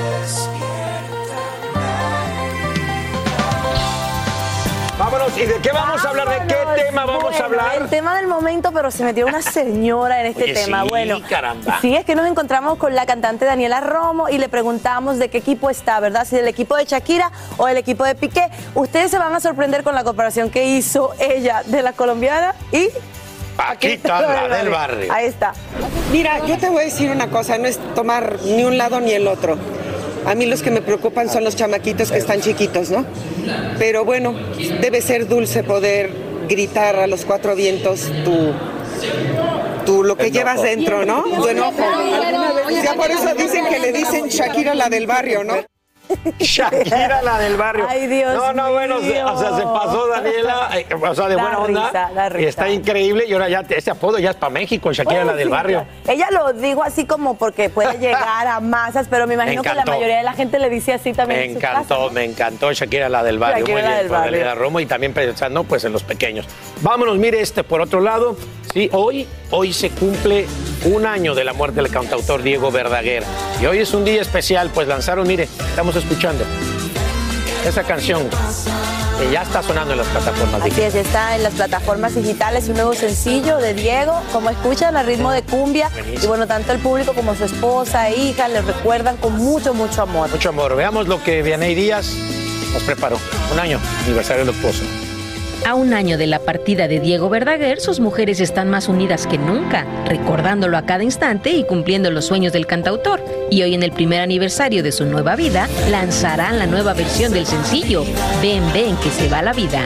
Vámonos, ¿y de qué vamos a hablar? ¿De qué tema vamos a hablar? El tema del momento, pero se metió una señora en este Oye, tema. sí, bueno, caramba. sí, es que nos encontramos con la cantante Daniela Romo y le preguntamos de qué equipo está, ¿verdad? Si del equipo de Shakira o del equipo de Piqué. Ustedes se van a sorprender con la comparación que hizo ella de la colombiana y Paquita, la del barrio. Ahí está. Mira, yo te voy a decir una cosa, no es tomar ni un lado ni el otro. A mí los que me preocupan son los chamaquitos que están chiquitos, ¿no? Pero bueno, debe ser dulce poder gritar a los cuatro vientos tu, tu lo que llevas dentro, ¿no? Tu enojo. Ya por eso dicen que le dicen Shakira la del barrio, ¿no? [LAUGHS] Shakira, la del barrio. Ay, Dios No, no, bueno, o sea, se pasó Daniela, eh, o sea, de Da buena onda. risa, da risa. Y está increíble. Y ahora ya, te- este apodo ya es para México, Shakira, la del barrio. Ella lo dijo así como porque puede [LAUGHS] llegar a masas, pero me imagino que la mayoría de la gente le dice así también. Me en encantó, casa, ¿no? me encantó Shakira la del barrio. Shakira Muy la bien, del por barrio. Daniela Romo y también pensando pues en los pequeños. Vámonos, mire este por otro lado. Sí, hoy, hoy se cumple un año de la muerte del cantautor Diego Verdaguer. Y hoy es un día especial, pues lanzaron, mire, estamos escuchando esa canción que ya está sonando en las plataformas. Así es, ya está en las plataformas digitales un nuevo sencillo de Diego, como escuchan, a ritmo de cumbia. Buenísimo. Y bueno, tanto el público como su esposa e hija le recuerdan con mucho, mucho amor. Mucho amor. Veamos lo que Vianey Díaz nos preparó. Un año, aniversario del esposo. A un año de la partida de Diego Verdaguer, sus mujeres están más unidas que nunca, recordándolo a cada instante y cumpliendo los sueños del cantautor. Y hoy en el primer aniversario de su nueva vida, lanzarán la nueva versión del sencillo, Ven, ven, que se va la vida.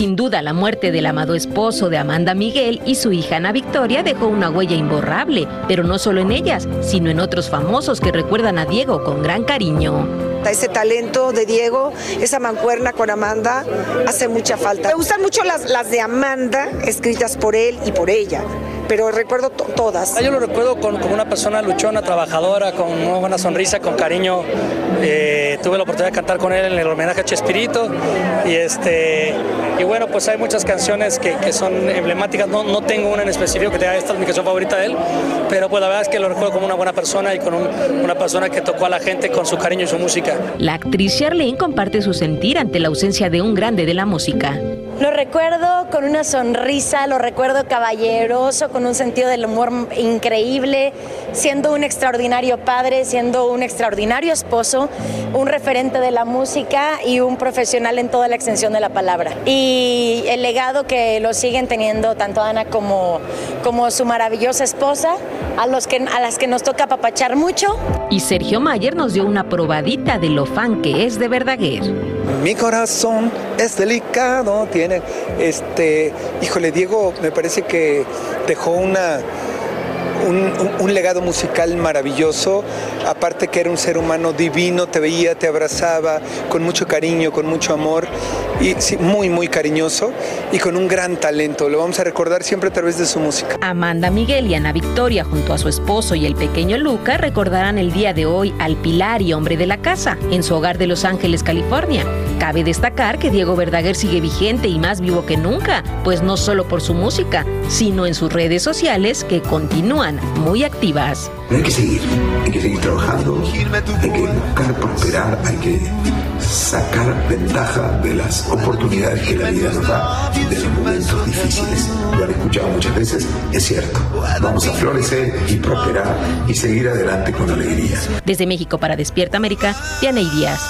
Sin duda, la muerte del amado esposo de Amanda Miguel y su hija Ana Victoria dejó una huella imborrable, pero no solo en ellas, sino en otros famosos que recuerdan a Diego con gran cariño. Ese talento de Diego, esa mancuerna con Amanda, hace mucha falta. Me gustan mucho las, las de Amanda, escritas por él y por ella, pero recuerdo to- todas. Ah, Yo lo recuerdo con- como una persona luchona, trabajadora, con una buena sonrisa, con cariño. Eh, tuve la oportunidad de cantar con él en el homenaje a Chespirito. Y, este, y bueno, pues hay muchas canciones que, que son emblemáticas. No, no tengo una en específico que te diga esta es mi canción favorita de él, pero pues la verdad es que lo recuerdo como una buena persona y con un- una persona que tocó a la gente con su cariño y su música. La actriz Charlene comparte su sentir ante la ausencia de un grande de la música. Lo recuerdo con una sonrisa, lo recuerdo caballeroso, con un sentido del humor increíble, siendo un extraordinario padre, siendo un extraordinario esposo, un referente de la música y un profesional en toda la extensión de la palabra. Y el legado que lo siguen teniendo tanto Ana como, como su maravillosa esposa, a, los que, a las que nos toca apapachar mucho. Y Sergio Mayer nos dio una probadita de lo fan que es de Verdaguer. Mi corazón es delicado, tiene, este, híjole, Diego me parece que dejó una, un, legado musical maravilloso, aparte que era un ser humano divino, te veía, te abrazaba con mucho cariño, con mucho amor, y muy, muy cariñoso y con un gran talento. Lo vamos a recordar siempre a través de su música. Amanda Miguel y Ana Victoria, junto a su esposo y el pequeño Luca, recordarán el día de hoy al pilar y hombre de la casa en su hogar de Los Ángeles, California. Cabe destacar que Diego Verdaguer sigue vigente y más vivo que nunca, pues no solo por su música, sino en sus redes sociales que continúan muy activas. hay que seguir, hay que seguir trabajando, hay que buscar prosperar, hay que sacar ventaja de las oportunidades que la vida nos da de los momentos difíciles. Lo han escuchado muchas veces, es cierto. Vamos a florecer y prosperar y seguir adelante con alegría. Desde México para Despierta América, Diana Díaz.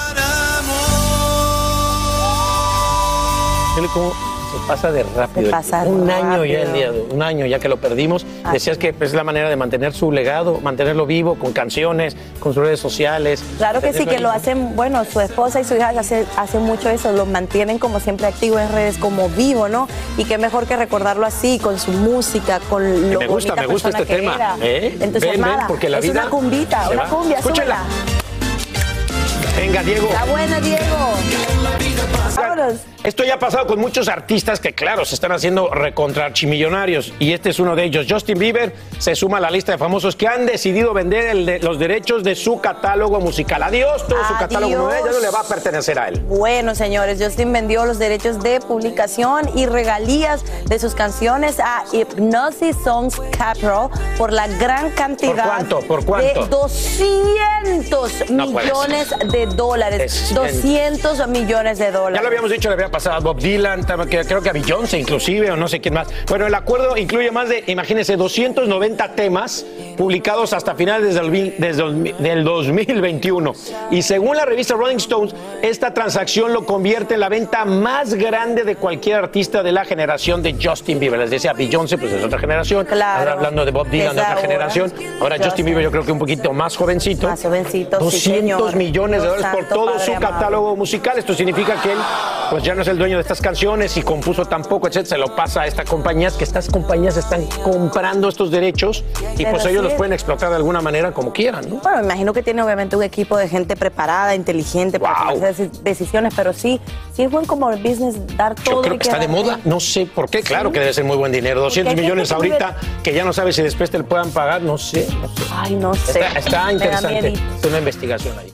Pasa de rápido. un año ya el día, un año ya que lo perdimos. Decías que es la manera de mantener su legado, mantenerlo vivo con canciones, con sus redes sociales. Claro que sí, que lo hacen, bueno, su esposa y su hija hacen, mucho eso, lo mantienen como siempre activo en redes, como vivo, ¿no? Y qué mejor que recordarlo así, con su música, con lo Me gusta, me gusta este tema. ¿eh? Entonces, ven, ven, porque la es vida una cumbita, una cumbia, Escúchala. Venga, Diego. Está buena, Diego. Vámonos. Esto ya ha pasado con muchos artistas que, claro, se están haciendo recontra archimillonarios. Y este es uno de ellos. Justin Bieber se suma a la lista de famosos que han decidido vender los derechos de su catálogo musical. Adiós, todo su catálogo ya no le va a pertenecer a él. Bueno, señores, Justin vendió los derechos de publicación y regalías de sus canciones a Hypnosis Songs Capital por la gran cantidad. ¿Por cuánto? ¿Por cuánto? De 200 millones de dólares. 200 millones de dólares. Ya lo habíamos dicho, le había pasado a Bob Dylan, creo que a Beyoncé inclusive, o no sé quién más. Bueno, el acuerdo incluye más de, imagínense, 290 temas publicados hasta finales del 2021. Y según la revista Rolling Stones, esta transacción lo convierte en la venta más grande de cualquier artista de la generación de Justin Bieber. Les decía, Beyoncé, pues es otra generación. Ahora hablando de Bob Dylan, de otra generación. Ahora Justin Bieber, yo creo que un poquito más jovencito. Más jovencito, 200 millones de dólares por todo su catálogo musical. Esto significa que él, pues ya no es el dueño de estas canciones y compuso tampoco, etcétera, se lo pasa a estas compañías, que estas compañías están comprando estos derechos y pues ellos los pueden explotar de alguna manera como quieran, ¿no? Bueno, me imagino que tiene obviamente un equipo de gente preparada, inteligente para hacer decisiones, pero sí, sí es buen como el business dar todo. Yo creo que está de moda, no sé por qué, claro que debe ser muy buen dinero. 200 millones ahorita, que ya no sabes si después te lo puedan pagar, no sé, no sé. Ay, no sé. Está, interesante. Es una investigación ahí.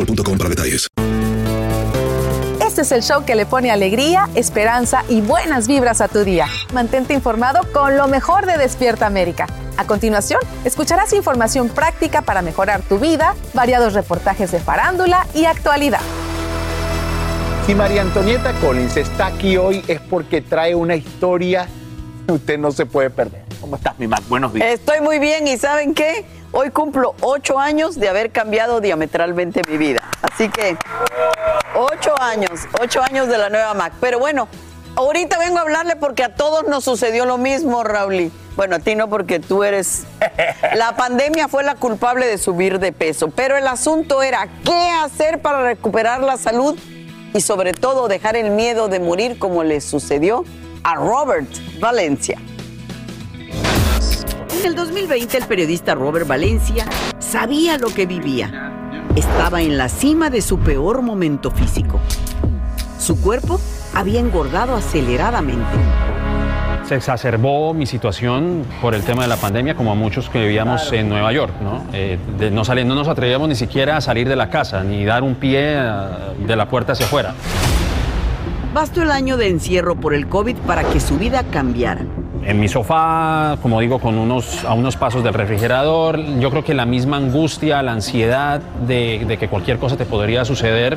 boostmobile.com para detalles. Este es el show que le pone alegría, esperanza y buenas vibras a tu día. Mantente informado con lo mejor de Despierta América. A continuación, escucharás información práctica para mejorar tu vida, variados reportajes de farándula y actualidad. Si María Antonieta Collins está aquí hoy es porque trae una historia que usted no se puede perder. ¿Cómo estás, mi Mac? Buenos días. Estoy muy bien y ¿saben qué? Hoy cumplo ocho años de haber cambiado diametralmente mi vida. Así que ocho años, ocho años de la nueva Mac. Pero bueno, ahorita vengo a hablarle porque a todos nos sucedió lo mismo, Raúl. Bueno, a ti no porque tú eres... [LAUGHS] La pandemia fue la culpable de subir de peso, pero el asunto era qué hacer para recuperar la salud y sobre todo dejar el miedo de morir como le sucedió a Robert Valencia. En el 2020 el periodista Robert Valencia sabía lo que vivía. Estaba en la cima de su peor momento físico. Su cuerpo había engordado aceleradamente. Se exacerbó mi situación por el tema de la pandemia, como a muchos que vivíamos en Nueva York. ¿no? Eh, de- no, sali- no nos atrevíamos ni siquiera a salir de la casa, ni dar un pie eh, de la puerta hacia afuera. Bastó el año de encierro por el COVID para que su vida cambiara. En mi sofá, como digo, con unos, a unos pasos del refrigerador, yo creo que la misma angustia, la ansiedad de, que cualquier cosa te podría suceder,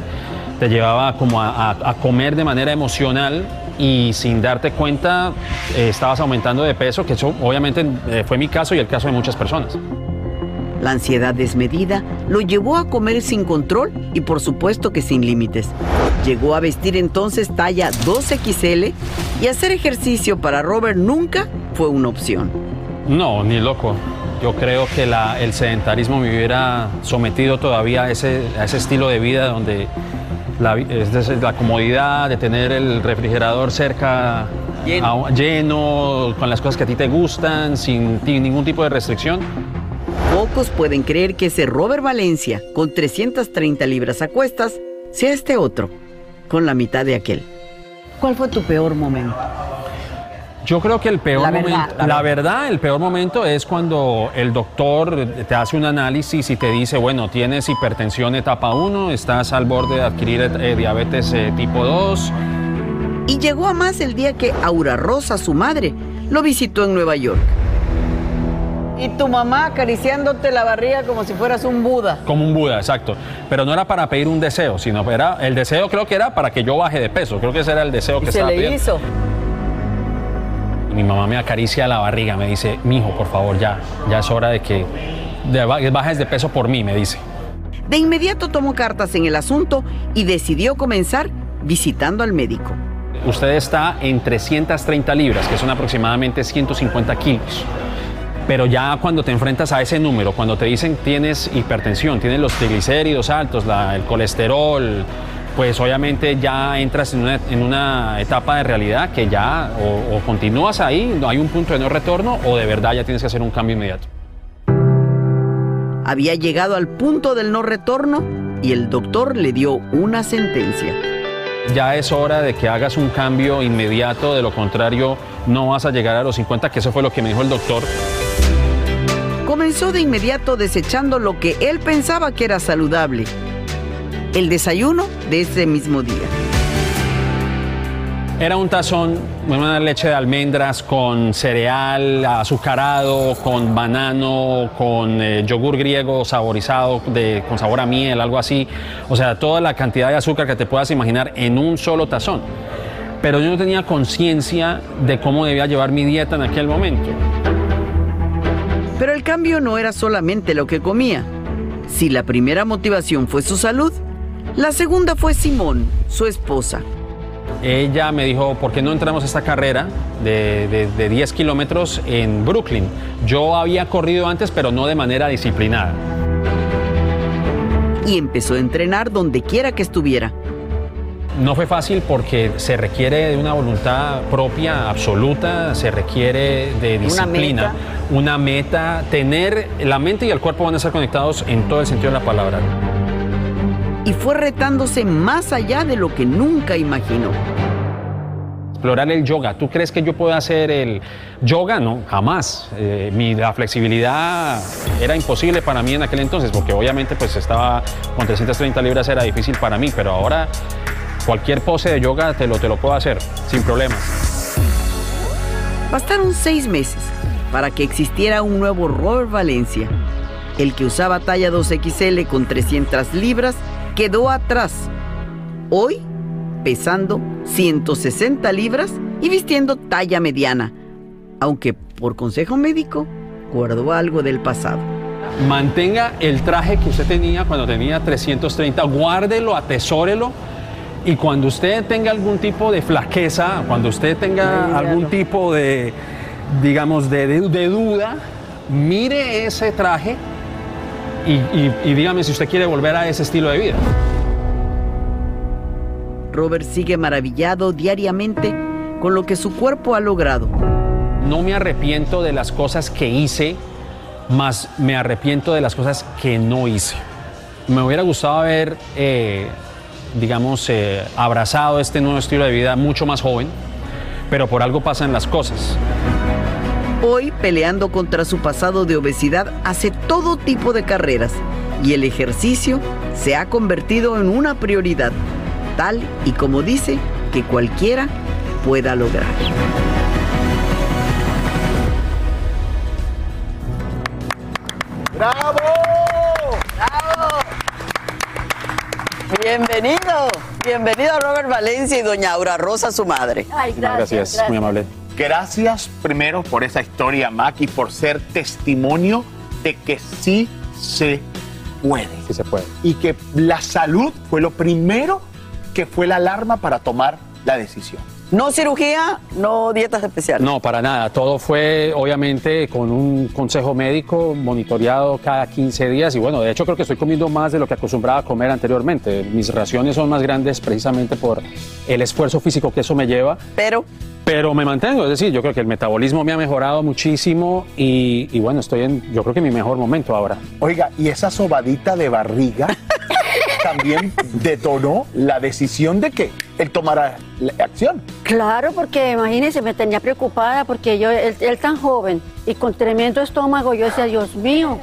te llevaba como a comer de manera emocional y sin darte cuenta eh, estabas aumentando de peso, que eso obviamente eh, fue mi caso y el caso de muchas personas. La ansiedad desmedida lo llevó a comer sin control y por supuesto que sin límites. Llegó a vestir entonces talla 2XL y hacer ejercicio para Robert nunca fue una opción. No, ni loco. Yo creo que la- el sedentarismo me hubiera sometido todavía a ese, a ese estilo de vida donde la, es decir, la comodidad de tener el refrigerador cerca, a- lleno, con las cosas que a ti te gustan, sin ningún tipo de restricción. Pocos pueden creer que ese Robert Valencia, con 330 libras a cuestas, sea este otro, con la mitad de aquel. ¿Cuál fue tu peor momento? Yo creo que el peor La verdad, momento, la la verdad, el peor momento es cuando el doctor te hace un análisis y te dice, bueno, tienes hipertensión etapa 1, estás al borde de adquirir eh, diabetes eh, tipo 2. Y llegó a más el día que Aura Rosa, su madre, lo visitó en Nueva York. Y tu mamá acariciándote la barriga como si fueras un Buda. Como un Buda, exacto. Pero no era para pedir un deseo, sino era el deseo creo que era para que yo baje de peso. Creo que ese era el deseo que Y se estaba le pidiendo. hizo. Y mi mamá me acaricia la barriga, me dice, mijo, por favor, ya, ya es hora de que de- bajes de peso por mí, me dice. De inmediato tomó cartas en el asunto y decidió comenzar visitando al médico. Usted está en 330 libras, que son aproximadamente 150 kilos. Pero ya cuando te enfrentas a ese número, cuando te dicen tienes hipertensión, tienes los triglicéridos altos, la- el colesterol, pues obviamente ya entras en una, en una etapa de realidad que ya o, o continúas ahí, no hay un punto de no retorno, o de verdad ya tienes que hacer un cambio inmediato. Había llegado al punto del no retorno y el doctor le dio una sentencia. Ya es hora de que hagas un cambio inmediato, de lo contrario no vas a llegar a los 50, que eso fue lo que me dijo el doctor. Comenzó de inmediato desechando lo que él pensaba que era saludable. El desayuno de ese mismo día. Era un tazón, una leche de almendras con cereal azucarado, con banano, con eh, yogur griego saborizado, con sabor a miel, algo así. O sea, toda la cantidad de azúcar que te puedas imaginar en un solo tazón. Pero yo no tenía conciencia de cómo debía llevar mi dieta en aquel momento. Pero el cambio no era solamente lo que comía. Si la primera motivación fue su salud, la segunda fue Simón, su esposa. Ella me dijo, ¿por qué no entramos a esta carrera de, de- de 10 kilómetros en Brooklyn? Yo había corrido antes, pero no de manera disciplinada. Y empezó a entrenar donde quiera que estuviera. No fue fácil porque se requiere de una voluntad propia absoluta, se requiere de Una disciplina, meta. una meta, tener la mente y el cuerpo van a estar conectados en todo el sentido de la palabra. Y fue retándose más allá de lo que nunca imaginó. Explorar el yoga. ¿Tú crees que yo puedo hacer el yoga? No, jamás. Eh, mi, la flexibilidad era imposible para mí en aquel entonces, porque obviamente pues estaba con 330 libras era difícil para mí, pero ahora cualquier pose de yoga te lo, te lo puedo hacer sin problemas. Bastaron seis meses para que existiera un nuevo Robert Valencia. El que usaba talla 2XL con 300 libras quedó atrás. Hoy, pesando 160 libras y vistiendo talla mediana, aunque por consejo médico guardó algo del pasado. Mantenga el traje que usted tenía cuando tenía 330, guárdelo, atesórelo. Y cuando usted tenga algún tipo de flaqueza, cuando usted tenga algún tipo de, digamos, de, de- de duda, mire ese traje y, y- y dígame si usted quiere volver a ese estilo de vida. Robert sigue maravillado diariamente con lo que su cuerpo ha logrado. No me arrepiento de las cosas que hice, más me arrepiento de las cosas que no hice. Me hubiera gustado haber, eh, digamos, eh, abrazado este nuevo estilo de vida mucho más joven, pero por algo pasan las cosas. Hoy, peleando contra su pasado de obesidad, hace todo tipo de carreras y el ejercicio se ha convertido en una prioridad, tal y como dice que cualquiera pueda lograr. ¡Bravo! ¡Bravo! Bienvenido, bienvenido Robert Valencia y doña Aura Rosa, su madre. Ay, Gracias, muy amable. Gracias primero por esa historia, Mac, y por ser testimonio de que sí se puede. Sí se puede. Y que la salud fue lo primero que fue la alarma para tomar la decisión. No cirugía, no dietas especiales. No, para nada. Todo fue obviamente con un consejo médico monitoreado cada 15 días y bueno, de hecho creo que estoy comiendo más de lo que acostumbraba a comer anteriormente. Mis raciones son más grandes precisamente por el esfuerzo físico que eso me lleva. Pero pero me mantengo, es decir, yo creo que el metabolismo me ha mejorado muchísimo y, y bueno, estoy en, yo creo que en mi mejor momento ahora. Oiga, y esa sobadita de barriga [LAUGHS] también detonó la decisión de que él tomara la acción. Claro, porque imagínese, me tenía preocupada porque yo, él, él tan joven y con tremendo estómago, yo decía, Dios mío,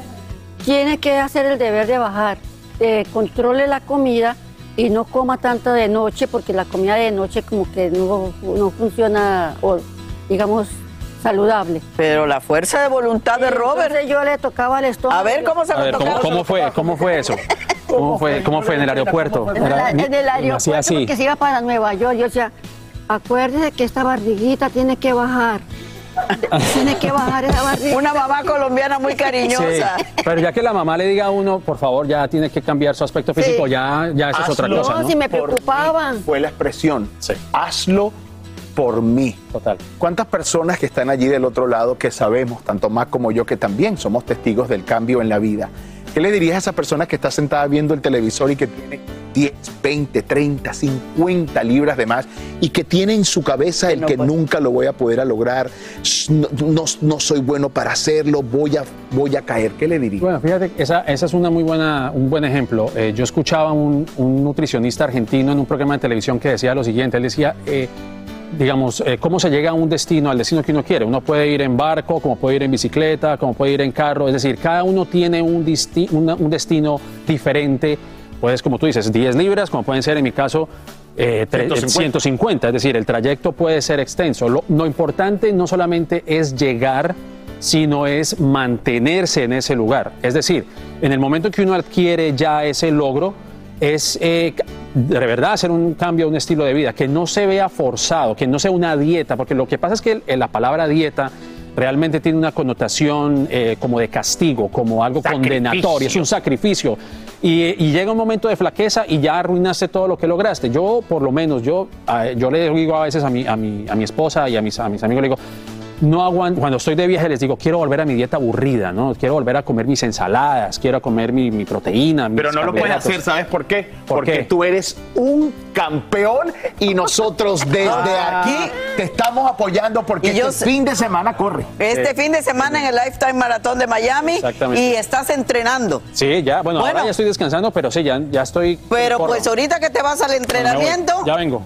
tiene que hacer el deber de bajar, eh, controle la comida y no coma tanto de noche, porque la comida de noche como que no, no funciona, o digamos, saludable. Pero la fuerza de voluntad de Robert. Entonces yo le tocaba el estómago. A ver cómo se A ver, ¿cómo, cómo fue? ¿Cómo fue eso? ¿Cómo fue, cómo fue en el aeropuerto? En el, en aeropuerto, así. porque se iba para Nueva York. Yo decía, acuérdese que esta barriguita tiene que bajar. [LAUGHS] tiene que bajar esa barriga. Una mamá colombiana muy cariñosa. Sí, pero ya que la mamá le diga a uno, por favor, ya tiene que cambiar su aspecto físico, ya, ya eso es otra cosa, ¿no? si me preocupaban. Fue la expresión. Hazlo por mí. Total. ¿Cuántas personas que están allí del otro lado que sabemos, tanto más como yo, que también somos testigos del cambio en la vida? ¿Qué le dirías a esa persona que está sentada viendo el televisor y que tiene 10, 20, 30, 50 libras de más y que tiene en su cabeza el que nunca lo voy a poder a lograr, no, no- no soy bueno para hacerlo, voy a, voy a caer? ¿Qué le dirías? Bueno, fíjate, esa, esa es una muy buena, un buen ejemplo. Eh, yo escuchaba un, un nutricionista argentino en un programa de televisión que decía lo siguiente, él decía, eh, digamos, eh, cómo se llega a un destino, al destino que uno quiere. Uno puede ir en barco, como puede ir en bicicleta, como puede ir en carro, es decir, cada uno tiene un, disti- una- un destino diferente. Puedes, como tú dices, 10 libras, como pueden ser en mi caso eh, tre- 150. 150, es decir, el trayecto puede ser extenso. Lo, lo importante no solamente es llegar, sino es mantenerse en ese lugar. Es decir, en el momento que uno adquiere ya ese logro, es eh, de verdad hacer un cambio, un estilo de vida, que no se vea forzado, que no sea una dieta, porque lo que pasa es que la palabra dieta realmente tiene una connotación eh, como de castigo, como algo condenatorio, es un sacrificio. Y, y llega un momento de flaqueza y ya arruinaste todo lo que lograste. Yo, por lo menos, yo, eh, yo le digo a veces a mi, a mi, a mi esposa y a mis, a mis amigos, le digo, no aguanto, cuando estoy de viaje les digo, quiero volver a mi dieta aburrida, ¿no? Quiero volver a comer mis ensaladas, quiero comer mi, mi proteína. mis Pero no lo puedes carbohidratos". hacer, ¿sabes por qué? ¿Por Porque qué? tú eres un campeón y nosotros desde Ah. aquí te estamos apoyando porque yo este sé- fin de semana corre. Este fin de semana en el Lifetime Maratón de Miami Exactamente. y estás entrenando. Sí, ya, bueno, Bueno. ahora ya estoy descansando, pero sí, ya, ya estoy. Pero pues ahorita que te vas al entrenamiento, Ya vengo.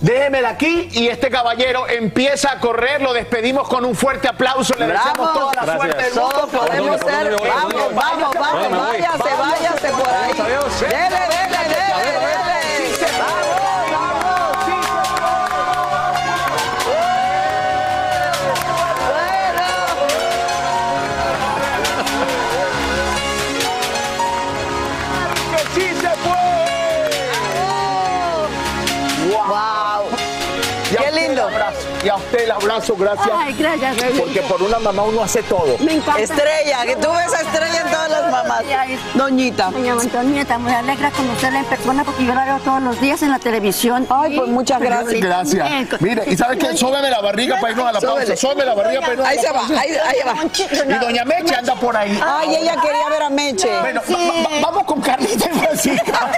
Déjemela aquí y este caballero empieza a correr. Lo despedimos con un fuerte aplauso. Le deseamos toda la Gracias. suerte del mundo. todos podemos ¿Por dónde, ser. Vamos, vamos, vamos, váyase, váyase por ahí. Adiós, adiós. Dele, dele, dele, dele. Abrazo, gracias. Ay, gracias, bebé. Porque por una mamá uno hace todo. Me encanta. Estrella, que tú ves a Estrella en todas las mamás. Doñita. Doña Antonieta, me alegra conocerla en persona porque yo la veo todos los días en la televisión. Ay, pues muchas gracias. Gracias. Mire, ¿y sabes qué? Sóbeme la barriga para irnos a la pausa. Sóbeme la barriga para irnos a Ahí la se va, pausa. ahí, ahí va. Y doña Meche anda por ahí. Ay, ella quería ver a Meche. Bueno, va- va- vamos con Carlita y Francisca.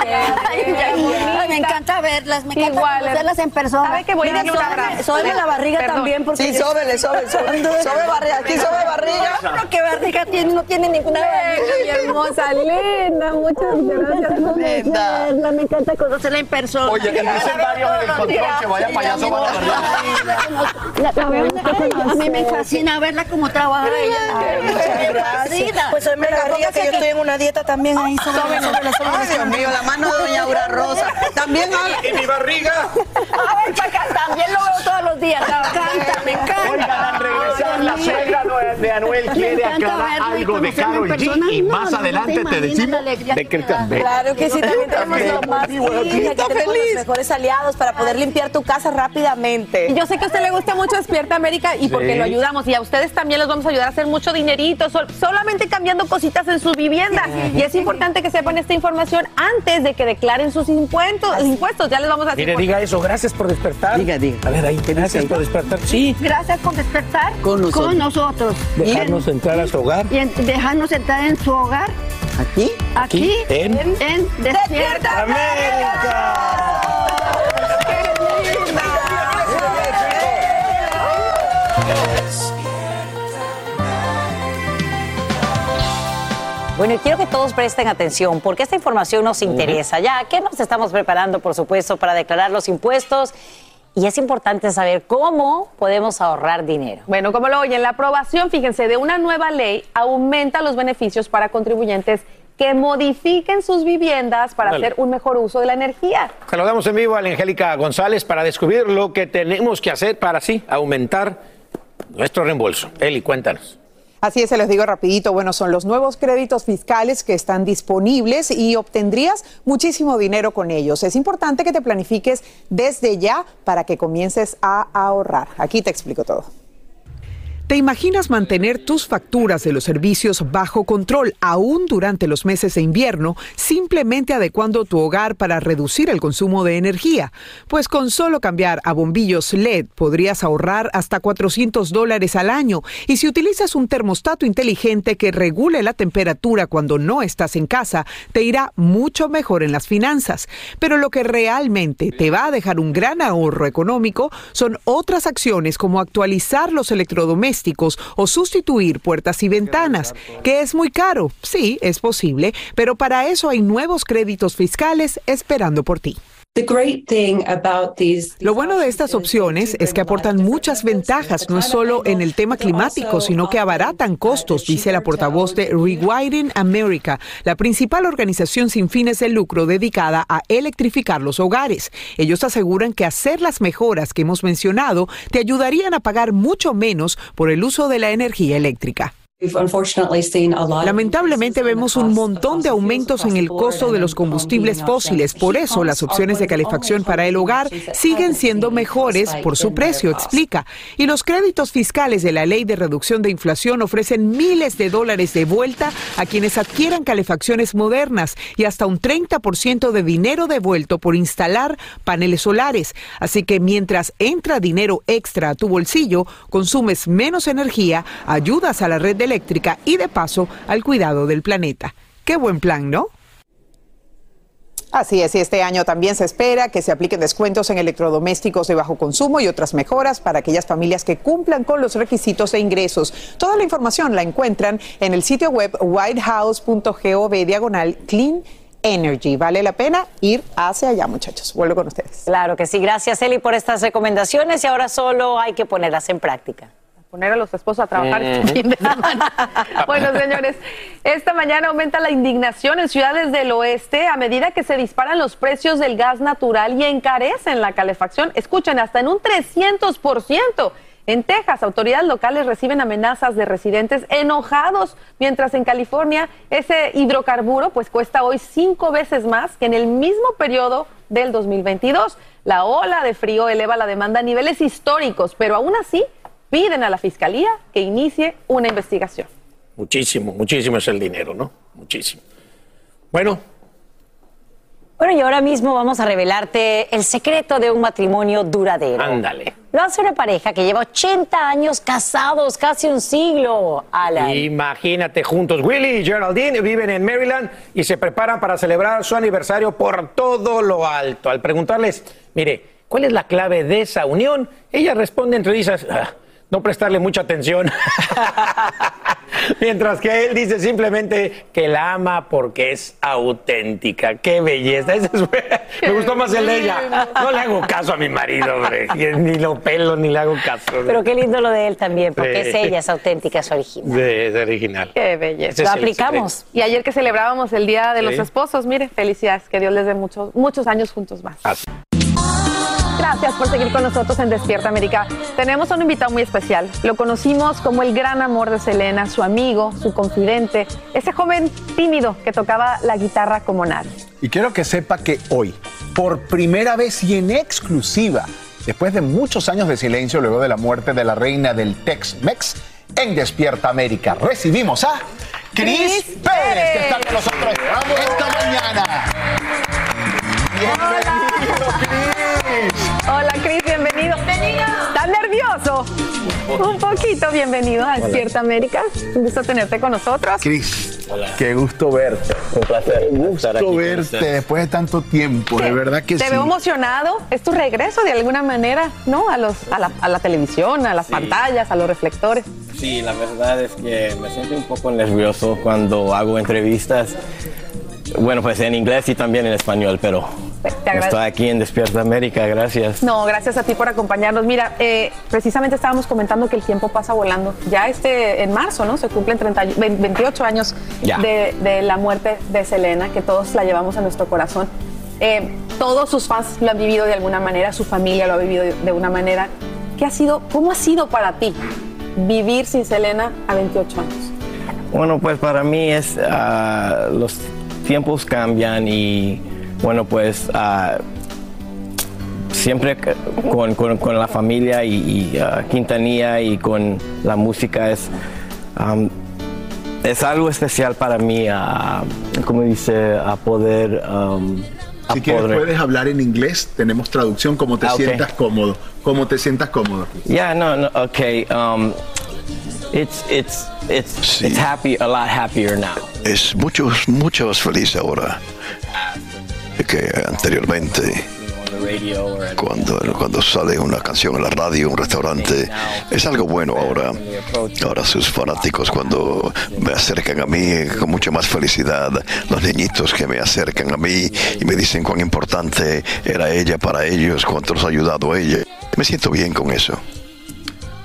Ay, ay, me encanta verlas, me encanta Igual. conocerlas en persona. ¿Sabe qué? Voy a Mira, darle un sóbeme- abrazo. sóbeme la barriga Perdón. también porque Sí, sóbele, sóbele, sóbele. Sobe barriga, aquí sobe barriga. No, que barriga tiene, no tiene ninguna barriga. mi hermosa linda, muchas gracias. Linda. Me encanta conocerla en persona. Oye, que dicen varios en el control que vaya para allá, soba la. La- la la a mí me fascina verla como trabaja ella. muchas gracias. Pues soy la barriga que yo estoy en una dieta también ahí. Sóbele, sóbele, Ay, Dios mío, la mano de doña Aura Rosa. También habla. ¿Y mi barriga? A ver, para acá, también lo veo todos los días. Me encanta, me encanta. Oigan, al regresar, la suegra de Anuel Me quiere encanta aclarar algo de Karol G persona. y más adelante te decimos de que. Claro que sí, también tenemos lo más sí, aquí tenemos feliz. los mejores aliados para poder limpiar tu casa rápidamente. Y yo sé que a usted le gusta mucho Despierta América y porque lo ayudamos y a ustedes también les vamos a ayudar a hacer mucho dinerito, sol- solamente cambiando cositas en su vivienda. Y es importante que sepan esta información antes de que declaren sus impuestos. impuestos. Ya les vamos a decir. Mire, diga eso. Gracias por despertar. Diga, diga. A ver, ahí. Gracias por despertar. Sí. Gracias por despertar Con nosotros. nosotros. Dejarnos entrar a su hogar. Y en- dejarnos entrar en su hogar, Aquí. aquí, en- en Despierta América. Bueno, y quiero que todos presten atención porque esta información nos interesa. Ya que nos estamos preparando, por supuesto, para declarar los impuestos y es importante saber cómo podemos ahorrar dinero. Bueno, como lo oyen, la aprobación, fíjense, de una nueva ley aumenta los beneficios para contribuyentes que modifiquen sus viviendas para Dale. hacer un mejor uso de la energía. Saludamos en vivo a la Angélica González para descubrir lo que tenemos que hacer para así aumentar nuestro reembolso. Eli, cuéntanos. Así es, se los digo rapidito. Bueno, son los nuevos créditos fiscales que están disponibles y obtendrías muchísimo dinero con ellos. Es importante que te planifiques desde ya para que comiences a ahorrar. Aquí te explico todo. ¿Te imaginas mantener tus facturas de los servicios bajo control aún durante los meses de invierno, simplemente adecuando tu hogar para reducir el consumo de energía? Pues con solo cambiar a bombillos LED podrías ahorrar hasta 400 dólares al año. Y si utilizas un termostato inteligente que regule la temperatura cuando no estás en casa, te irá mucho mejor en las finanzas. Pero lo que realmente te va a dejar un gran ahorro económico son otras acciones como actualizar los electrodomésticos o sustituir puertas y ventanas, que es muy caro. Sí, es posible, pero para eso hay nuevos créditos fiscales esperando por ti. Lo bueno de estas opciones es que aportan muchas ventajas, no es solo en el tema climático, sino que abaratan costos, dice la portavoz de Rewiring America, la principal organización sin fines de lucro dedicada a electrificar los hogares. Ellos aseguran que hacer las mejoras que hemos mencionado te ayudarían a pagar mucho menos por el uso de la energía eléctrica. Lamentablemente vemos un montón de aumentos en el costo de los combustibles fósiles. Por eso las opciones de calefacción para el hogar siguen siendo mejores por su precio, explica. Y los créditos fiscales de la Ley de Reducción de Inflación ofrecen miles de dólares de vuelta a quienes adquieran calefacciones modernas y hasta un 30% de dinero devuelto por instalar paneles solares. Así que mientras entra dinero extra a tu bolsillo, consumes menos energía, ayudas a la red eléctrica y de paso al cuidado del planeta. Qué buen plan, ¿no? Así es, y este año también se espera que se apliquen descuentos en electrodomésticos de bajo consumo y otras mejoras para aquellas familias que cumplan con los requisitos de ingresos. Toda la información la encuentran en el sitio web whitehouse.gov diagonal clean energy. Vale la pena ir hacia allá, muchachos. Vuelvo con ustedes. Claro que sí. Gracias, Eli, por estas recomendaciones y ahora solo hay que ponerlas en práctica. Poner a los esposos a trabajar este fin de semana. [LAUGHS] Bueno, señores, esta mañana aumenta la indignación en ciudades del oeste a medida que se disparan los precios del gas natural y encarecen la calefacción. Escuchen, hasta en un 300%. En Texas, autoridades locales reciben amenazas de residentes enojados, mientras en California ese hidrocarburo pues cuesta hoy cinco veces más que en el mismo periodo del 2022. La ola de frío eleva la demanda a niveles históricos, pero aún así piden a la fiscalía que inicie una investigación. Muchísimo, muchísimo es el dinero, ¿no? Muchísimo. Bueno, Bueno, y ahora mismo vamos a revelarte el secreto de un matrimonio duradero. ándale. Lo hace una pareja que lleva 80 años casados, casi un siglo, Alan. Imagínate juntos. Willy y Geraldine viven en Maryland y se preparan para celebrar su aniversario por todo lo alto. Al preguntarles, mire, ¿cuál es la clave de esa unión? Ella responde entre risas, "Ah, no prestarle mucha atención. [LAUGHS] Mientras que él dice simplemente que la ama porque es auténtica. ¡Qué belleza! Ese es- [LAUGHS] me gustó más el de ella. No le hago caso a mi marido, hombre. [LAUGHS] Ni lo pelo, ni le hago caso. Pero qué lindo lo de él también, porque Sí. es ella, es auténtica, es original. De original. Qué belleza. Ese es el secreto. Y ayer que celebrábamos el Día de los. Esposos, mire, felicidades, que Dios les dé muchos, muchos años juntos más. Gracias por seguir con nosotros en Despierta América. Tenemos a un invitado muy especial. Lo conocimos como el gran amor de Selena, su amigo, su confidente, ese joven tímido que tocaba la guitarra como nadie. Y quiero que sepa que hoy, por primera vez y en exclusiva, después de muchos años de silencio luego de la muerte de la reina del Tex-Mex, en Despierta América recibimos a Cris Pérez, que está con nosotros esta mañana. Bienvenido, Cris. Hola, Cris, bienvenido. ¿Estás nervioso? Un poquito, bienvenido a Despierta América. Un gusto tenerte con nosotros. Cris, qué gusto verte. Un placer. Qué gusto verte después de tanto tiempo, de verdad que Te sí. veo emocionado. Es tu regreso de alguna manera, ¿no? A, los, a, la, a la televisión, a las pantallas, a los reflectores. Sí, la verdad es que me siento un poco nervioso cuando hago entrevistas. Bueno, pues en inglés y también en español, pero estoy aquí en Despierta América, gracias. No, gracias a ti por acompañarnos. Mira, eh, precisamente estábamos comentando que el tiempo pasa volando. Ya este, en marzo, ¿no? Se cumplen 30 y- 28 años de, de la muerte de Selena, que todos la llevamos en nuestro corazón. Eh, todos sus fans lo han vivido de alguna manera, su familia lo ha vivido de, una manera. ¿Qué ha sido, ¿Cómo ha sido para ti vivir sin Selena a 28 años? Bueno, pues para mí es, ah, los tiempos cambian y bueno, pues ah, siempre con, con- con la familia y, y, ah, Quintanilla y con la música es, am, es algo especial para mí, a, como dice, a poder... a Si quieres, poder- puedes hablar en inglés, tenemos traducción, como te Ah, ok. sientas cómodo. Como te sientas cómodo. Yeah, no, no, okay. Um, it's it's it's it's happy, a lot happier now. Es mucho, mucho más feliz ahora que anteriormente. Cuando, cuando sale una canción en la radio, un restaurante, es algo bueno ahora. Ahora sus fanáticos cuando me acercan a mí con mucha más felicidad, los niñitos que me acercan a mí y me dicen cuán importante era ella para ellos, cuánto los ha ayudado ella. Me siento bien con eso.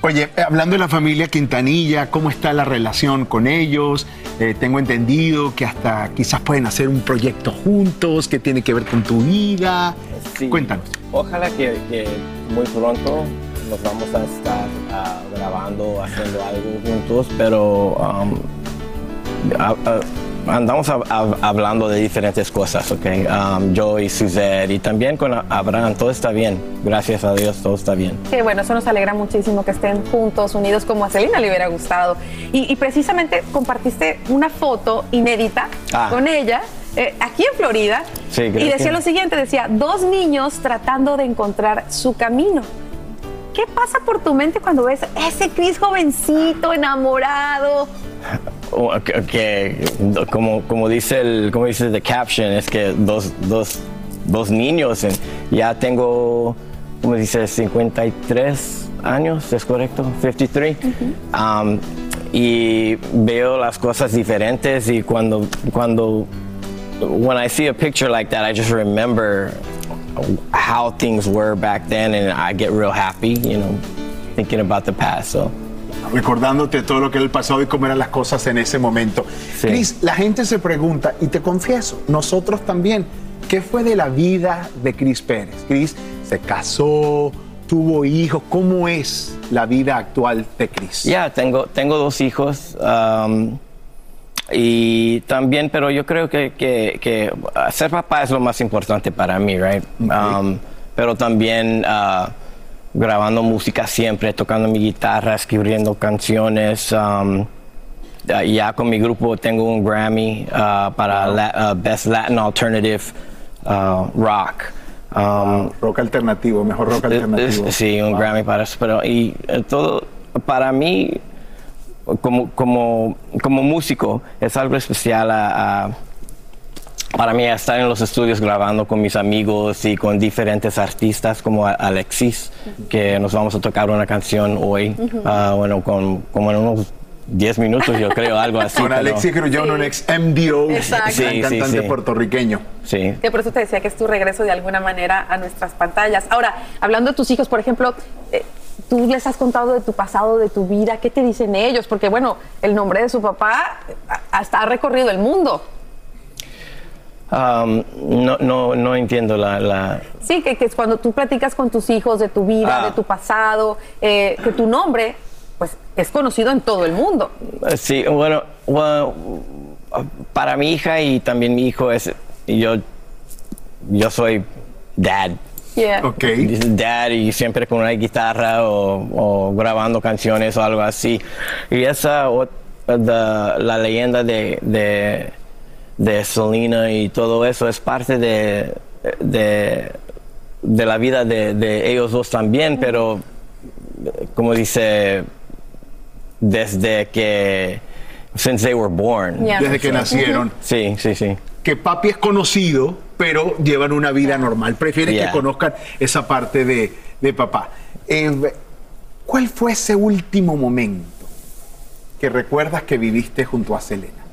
Oye, eh, hablando de la familia Quintanilla, ¿cómo está la relación con ellos? Eh, tengo entendido que hasta quizás pueden hacer un proyecto juntos que tiene que ver con tu vida. Cuéntanos. Ojalá que, que muy pronto nos vamos a estar ah, grabando, haciendo algo juntos, pero um, andamos a- a- hablando de diferentes cosas, ¿ok? Um, yo y Suzette y también con Abraham, todo está bien. Gracias a Dios, todo está bien. Que bueno, eso nos alegra muchísimo que estén juntos, unidos como a Celina le hubiera gustado. Y, y precisamente compartiste una foto inédita Ah. con ella eh, aquí en Florida. Sí, y decía que- lo siguiente, decía, dos niños tratando de encontrar su camino. ¿Qué pasa por tu mente cuando ves ese Cris jovencito, enamorado? Que, como, como dice el como dice the caption es que dos, dos, dos niños en- ya tengo como dice 53 años es correcto 53 Um, y veo las cosas diferentes y cuando cuando when I see a picture like that I just remember how things were back then and I get real happy you know thinking about the past so Recordándote todo lo que era el pasado y cómo eran las cosas en ese momento. Cris, la gente se pregunta, y te confieso, nosotros también, ¿qué fue de la vida de Cris Pérez? Cris se casó, tuvo hijos. ¿Cómo es la vida actual de Chris? Ya, tengo, tengo dos hijos. um, y también, pero yo creo que, que, que ser papá es lo más importante para mí, right? Um, pero también ah, grabando música siempre, tocando mi guitarra, escribiendo canciones. um, ya con mi grupo tengo un Grammy ah, para la- ah, Best Latin Alternative ah, Rock. Um, rock alternativo, mejor rock alternativo. Sí, un Grammy para eso. Pero y eh, todo, para mí, como, como, como músico, es algo especial a- a- para mí estar en los estudios grabando con mis amigos y con diferentes artistas como Alexis, que nos vamos a tocar una canción hoy, ah, bueno, con, como en unos 10 minutos yo creo, algo así. Con Alexis Grullón, un ex MDO, Exacto. Sí, gran sí, cantante sí. puertorriqueño. Sí. Que por eso te decía que es tu regreso de alguna manera a nuestras pantallas. Ahora, hablando de tus hijos, por ejemplo, eh, tú les has contado de tu pasado, de tu vida, ¿qué te dicen ellos? Porque bueno, el nombre de su papá eh, hasta ha recorrido el mundo. Um, no, no, no entiendo la- la, Sí, que, que es cuando tú platicas con tus hijos de tu vida, Ah. de tu pasado, eh, que tu nombre, pues, es conocido en todo el mundo. Sí, bueno, bueno, para mi hija y también mi hijo es, yo, yo soy dad. Yeah. Dad y siempre con una guitarra o, o grabando canciones o algo así. Y esa, the- la leyenda de, de, de Selena y todo eso es parte de, de, de la vida de, de ellos dos también, pero como dice, desde que, since they were born. Yeah. Desde que nacieron. Sí, sí, sí. Que papi es conocido, pero llevan una vida normal. Prefieren Yeah. que conozcan esa parte de, de papá. Eh, ¿Cuál fue ese último momento que recuerdas que viviste junto a Selena?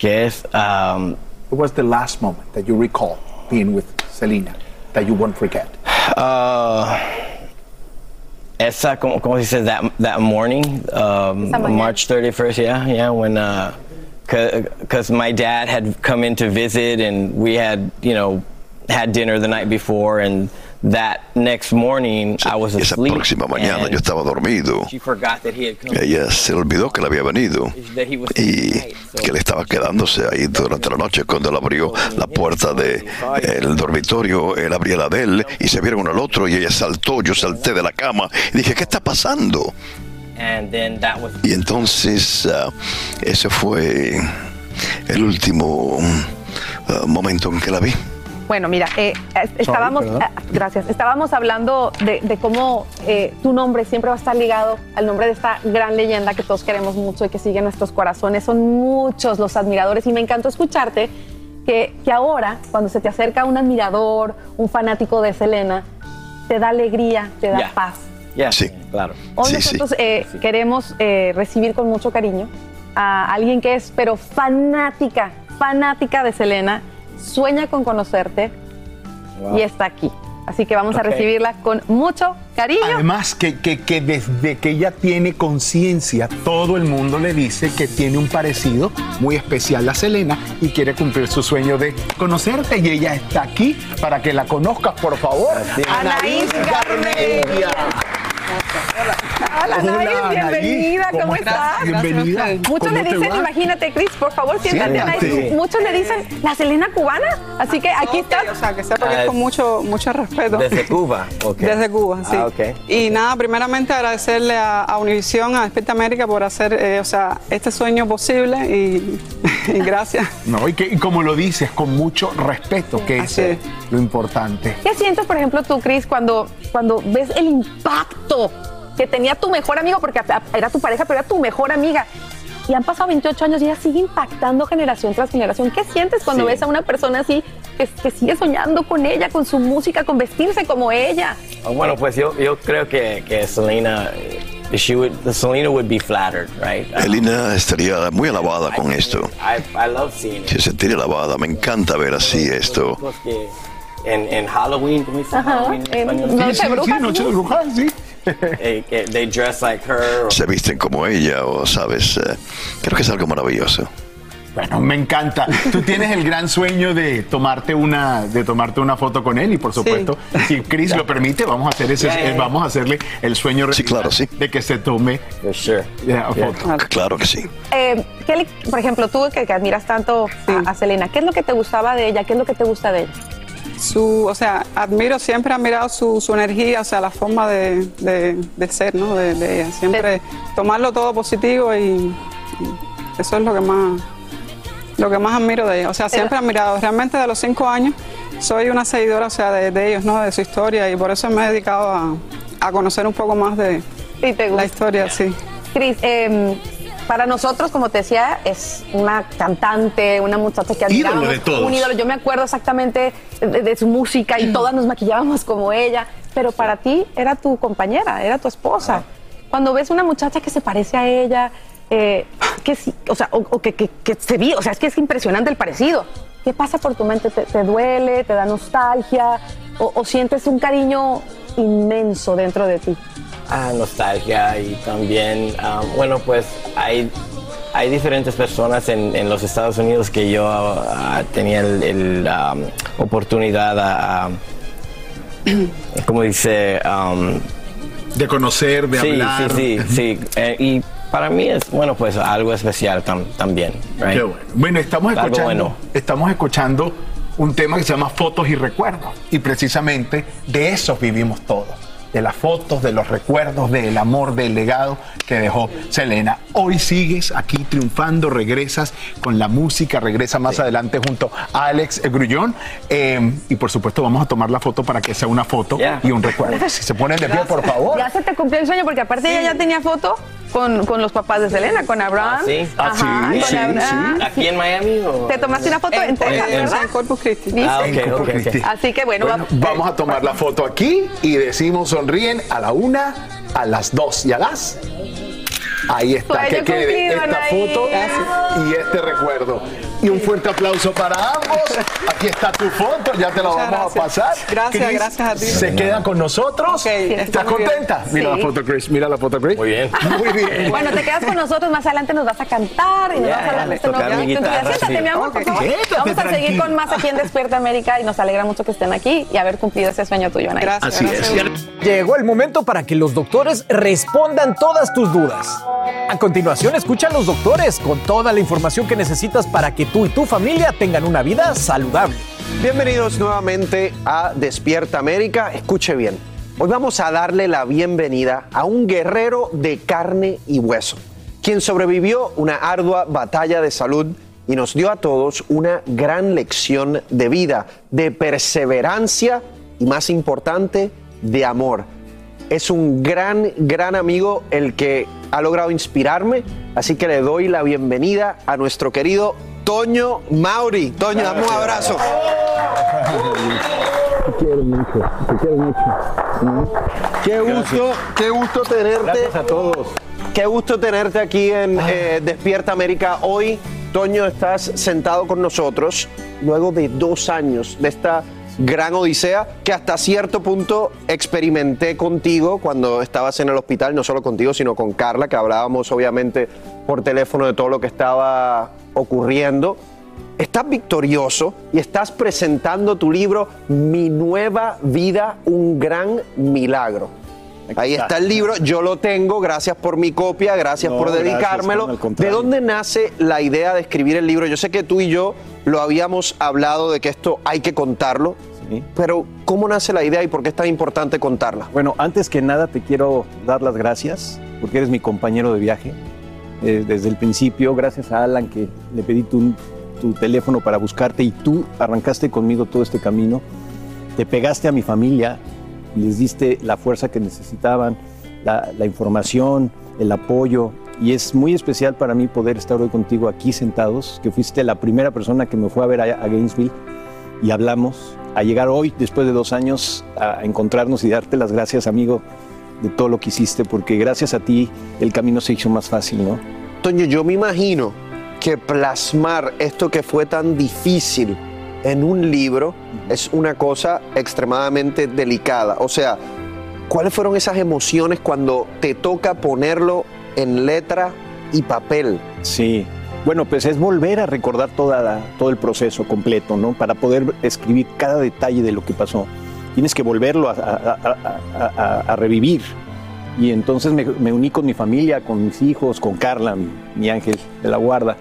Que es... Um, What was the last moment that you recall being with Selena that you won't forget? Uh, esa, como, como se dice, that, that morning, um, March 31st, yeah, yeah, when, uh, because my dad had come in to visit and we had, you know, had dinner the night before and that next morning I was Esa próxima mañana yo estaba dormido. She forgot that he had come. Ella se le olvidó que él había venido That he was y que él estaba quedándose ahí durante la noche. Cuando él abrió la puerta del dormitorio, él abría la de él y se vieron uno al otro y ella saltó, yo salté de la cama y dije, ¿qué está pasando? And then that was Y entonces ah, ese fue el último ah, momento en que la vi. Bueno, mira, eh, estábamos, ah, gracias, estábamos hablando de, de cómo eh, tu nombre siempre va a estar ligado al nombre de esta gran leyenda que todos queremos mucho y que sigue en nuestros corazones. Son muchos los admiradores y me encantó escucharte que, que ahora, cuando se te acerca un admirador, un fanático de Selena, te da alegría, te da paz. Yeah, sí, claro. Hoy nosotros eh, queremos eh, recibir con mucho cariño a alguien que es, pero fanática, fanática de Selena, sueña con conocerte Wow. y está aquí. Así que vamos a recibirla con mucho cariño. Además, que, que- que desde que ella tiene conciencia, todo el mundo le dice que tiene un parecido muy especial a Selena y quiere cumplir su sueño de conocerte. Y ella está aquí para que la conozcas, por favor. Anaís Garmendia. Hola, Hola, bienvenida, ¿cómo, ¿Cómo estás? Bienvenida. Muchos ¿Cómo le dicen, imagínate, Cris, por favor, siéntate. Muchos le dicen, la Selena cubana. Así que aquí estás. O sea, que sepa que es con mucho, mucho respeto. Desde Cuba, ok. [LAUGHS] Desde Cuba, sí. Ah, ok. Y nada, primeramente agradecerle a, a Univisión, a Despierta América por hacer, eh, o sea, este sueño posible y, [LAUGHS] y gracias. No, y, que, y como lo dices, con mucho respeto, que es lo importante. ¿Qué sientes, por ejemplo, tú, Cris, cuando, cuando ves el impacto que tenía tu mejor amigo, porque era tu pareja, pero era tu mejor amiga? Y han pasado 28 años y ella sigue impactando generación tras generación. ¿Qué sientes cuando Sí. ves a una persona así que, que sigue soñando con ella, con su música, con vestirse como ella? Oh, Bueno, pues yo, yo creo que, que Selena, she would, Selena would be flattered, right? Elina estaría muy alabada con esto. I, I love seeing it. Se sentiría alabada. Me encanta ver así esto. En, en Halloween, ¿cómo Halloween en? Noche de Brujas, sí, Sí. [LAUGHS] Eh, que they dress like her. Se visten como ella o, sabes, eh, creo que es algo maravilloso. Bueno, me encanta. Tú tienes el gran sueño de tomarte una, de tomarte una foto con él y por supuesto, si Chris lo permite, vamos a hacer ese, Yeah, yeah, vamos a hacerle el sueño Sí, claro, sí. de que se tome yeah, foto. Claro que sí. Eh, Kelly, por ejemplo, tú que, que admiras tanto a, a Selena, ¿qué es lo que te gustaba de ella? ¿Qué es lo que te gusta de ella? Su, o sea, admiro, siempre he admirado su, su energía, o sea, la forma de, de- de ser, ¿no? De, de ella. Siempre tomarlo todo positivo y, y eso es lo que más, lo que más admiro de ella. O sea, siempre he admirado. Realmente de los cinco años soy una seguidora, o sea, de, de ellos, ¿no? De su historia y por eso me he dedicado a, a conocer un poco más de la historia, sí. Cris, eh, para nosotros, como te decía, es una cantante, una muchacha que Ídolo admiramos. de todos. Un ídolo. Yo me acuerdo exactamente de, de su música y todas nos maquillábamos como ella. Pero para ti era tu compañera, era tu esposa. Cuando ves una muchacha que se parece a ella, eh, que sí, o sea, o, o que, que- que se vi, o sea, es que es impresionante el parecido. ¿Qué pasa por tu mente? ¿Te, te duele? ¿Te da nostalgia? O, o sientes un cariño inmenso dentro de ti? Ah, nostalgia y también, ah, bueno, pues hay, hay diferentes personas en, en los Estados Unidos que yo ah, tenía el, el, ah, oportunidad a, a- [CLEARS THROAT] ¿cómo dice? Um, de conocer, de sí, hablar. Sí, sí, [LAUGHS] sí. Eh, y para mí es, bueno, pues algo especial tam- también. right? Qué bueno. Bueno, estamos Algo escuchando, bueno. estamos escuchando un tema que se llama Fotos y Recuerdos. Y precisamente de esos vivimos todos. De las fotos, de los recuerdos, del amor, del legado que dejó Selena. Hoy sigues aquí triunfando, regresas con la música, regresa más adelante junto a Alex Grullón. Eh, y por supuesto vamos a tomar la foto para que sea una foto y un recuerdo. Si se ponen de pie, por favor. Ya se te cumplió el sueño porque aparte ella ya tenía foto con, con los papás de Selena, con Abraham. Ah, sí. Ajá, con Abraham. ¿Aquí en Miami o...? Te tomaste una foto en Texas, en- ¿verdad? Corpus Christi. Ah, ok, ok, ok. Así que bueno, Bueno, vamos. vamos a tomar la foto aquí y decimos sonríen a la una, a las dos y a las. Ahí está, Sueño que quede esta Anaí. foto y este recuerdo. Y un fuerte aplauso para ambos. Aquí está tu foto, ya te la Muchas vamos a pasar. gracias. Gracias, Chris, gracias a ti. Se queda con nosotros. ¿Estás bien. contenta? Mira Sí. la foto, Chris. Mira la foto, Chris. Muy bien. Muy bien. Bueno, te quedas con nosotros, más adelante nos vas a cantar y nos Ya, vas a hablar de este nuevo Siéntate, sí. mi amor, por favor. Quédate Vamos a seguir tranquilo. con más aquí en Despierta América y nos alegra mucho que estén aquí y haber cumplido ese sueño tuyo, Anaí. Así es. Llegó el momento para que los doctores respondan todas tus dudas. A continuación, escucha a los doctores con toda la información que necesitas para que tú y tu familia tengan una vida saludable. Bienvenidos nuevamente a Despierta América. Escuche bien. Hoy vamos a darle la bienvenida a un guerrero de carne y hueso, quien sobrevivió una ardua batalla de salud y nos dio a todos una gran lección de vida, de perseverancia y más importante, de amor. Es un gran, gran amigo el que ha logrado inspirarme, así que le doy la bienvenida a nuestro querido Toño Mauri. Toño, dame un abrazo. Te quiero mucho, te quiero mucho. Qué gusto, qué gusto tenerte. Gracias a todos. Qué gusto tenerte aquí en eh, Despierta América. Hoy, Toño, estás sentado con nosotros luego de dos años de esta gran odisea que hasta cierto punto experimenté contigo cuando estabas en el hospital, no solo contigo, sino con Carla, que hablábamos obviamente por teléfono de todo lo que estaba ocurriendo. Estás victorioso y estás presentando tu libro Mi nueva vida, un gran milagro. Ahí está el libro, yo lo tengo, gracias por mi copia, gracias No, por dedicármelo. ¿De dónde nace la idea de escribir el libro? Yo sé que tú y yo lo habíamos hablado de que esto hay que contarlo, pero ¿cómo nace la idea y por qué es tan importante contarla? Bueno, antes que nada te quiero dar las gracias porque eres mi compañero de viaje. Eh, desde el principio, gracias a Alan que le pedí tu, tu teléfono para buscarte y tú arrancaste conmigo todo este camino. Te pegaste a mi familia, les diste la fuerza que necesitaban, la, la información, el apoyo. Y es muy especial para mí poder estar hoy contigo aquí sentados, que fuiste la primera persona que me fue a ver a, a Gainesville y hablamos, a llegar hoy, después de dos años, a encontrarnos y darte las gracias, amigo, de todo lo que hiciste, porque gracias a ti el camino se hizo más fácil, ¿no? Toño, yo me imagino que plasmar esto que fue tan difícil en un libro es una cosa extremadamente delicada. O sea, ¿cuáles fueron esas emociones cuando te toca ponerlo en letra y papel? Sí, Bueno, pues es volver a recordar toda la- todo el proceso completo, ¿no? Para poder escribir cada detalle de lo que pasó. Tienes que volverlo a, a- a- a- revivir. Y entonces me, me uní con mi familia, con mis hijos, con Carla, mi, mi ángel de la guarda.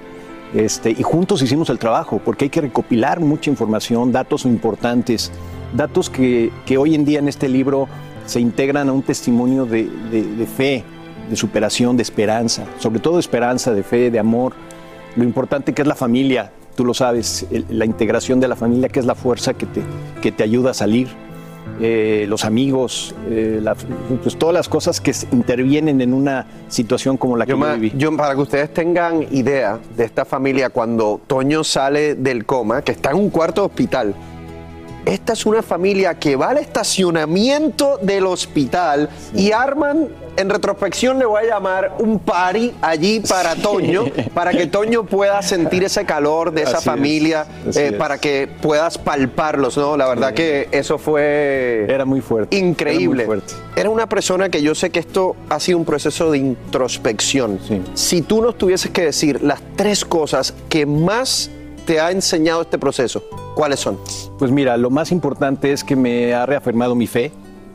Este, y juntos hicimos el trabajo, porque hay que recopilar mucha información, datos importantes, datos que, que hoy en día en este libro se integran a un testimonio de, de- de fe, de superación, de esperanza, sobre todo esperanza, de fe, de amor, lo importante que es la familia, tú lo sabes, el- la integración de la familia, que es la fuerza que te, que te ayuda a salir, eh, los amigos, eh, la- pues todas las cosas que intervienen en una situación como la que Yo, yo viví. yo, para que ustedes tengan idea de esta familia, cuando Toño sale del coma, que está en un cuarto de hospital, esta es una familia que va al estacionamiento del hospital y arman, en retrospección le voy a llamar un party allí para Toño, para que Toño pueda sentir ese calor de esa Así familia, eh, es. para que puedas palparlos, ¿no? La verdad que eso fue... Era muy fuerte. Increíble. Era muy fuerte. Era una persona que yo sé que esto ha sido un proceso de introspección. Si tú nos tuvieses que decir las tres cosas que más te ha enseñado este proceso, ¿cuáles son? Pues mira, lo más importante es que me ha reafirmado mi fe.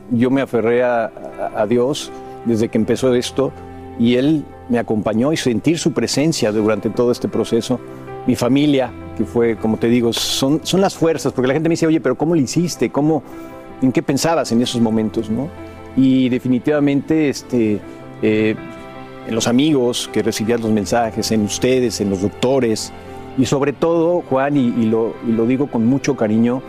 Yo me aferré a, a- Dios desde que empezó esto y Él me acompañó y sentir su presencia durante todo este proceso. Mi familia, que fue, como te digo, son, son las fuerzas, porque la gente me dice, oye, pero ¿cómo lo hiciste? ¿Cómo, ¿En qué pensabas en esos momentos? ¿no? Y definitivamente este, eh, en los amigos que recibían los mensajes, en ustedes, en los doctores, y sobre todo, Juan, y, lo, digo con mucho cariño,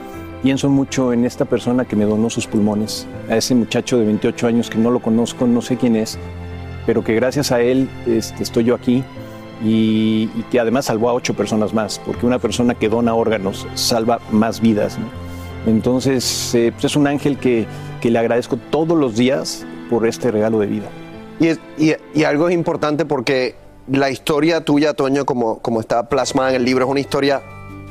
pienso mucho en esta persona que me donó sus pulmones, a ese muchacho de 28 años que no lo conozco, no sé quién es, pero que gracias a él este, estoy yo aquí y, que además salvó a ocho personas más, porque una persona que dona órganos salva más vidas. Entonces, eh, pues es un ángel que, le agradezco todos los días por este regalo de vida. Y, es- y- y algo importante porque la historia tuya, Toño, como, como está plasmada en el libro, es una historia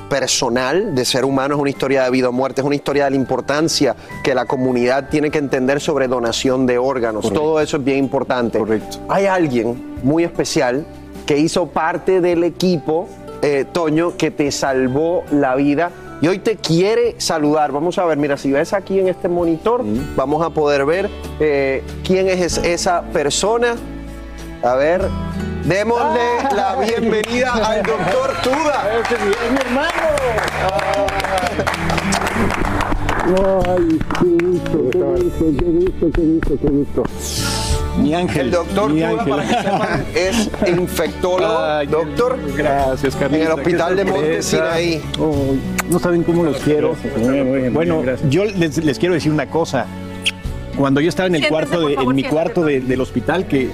personal de ser humano, es una historia de vida o muerte, es una historia de la importancia que la comunidad tiene que entender sobre donación de órganos. Todo eso es bien importante. Hay alguien muy especial que hizo parte del equipo, eh, Toño, que te salvó la vida. Y hoy te quiere saludar. Vamos a ver, mira, si ves aquí en este monitor, vamos a poder ver eh, quién es esa persona. A ver, démosle la bienvenida al doctor Tuda. ¡Es mi hermano! ¡Ay, qué gusto, qué gusto, qué gusto, qué gusto, qué gusto! Mi ángel. El doctor mi Tuda, ángel. para que sepan, es infectólogo, Ay, doctor. Gracias, Carlitos. En el hospital de Monte sorpresa. Sinaí. Oh, no saben cómo los quiero. Muy bien, muy bien, bueno, bien, yo les, les quiero decir una cosa. Cuando yo estaba en el Siéntese, cuarto, de, favor, en mi siéntese, cuarto de- del hospital, que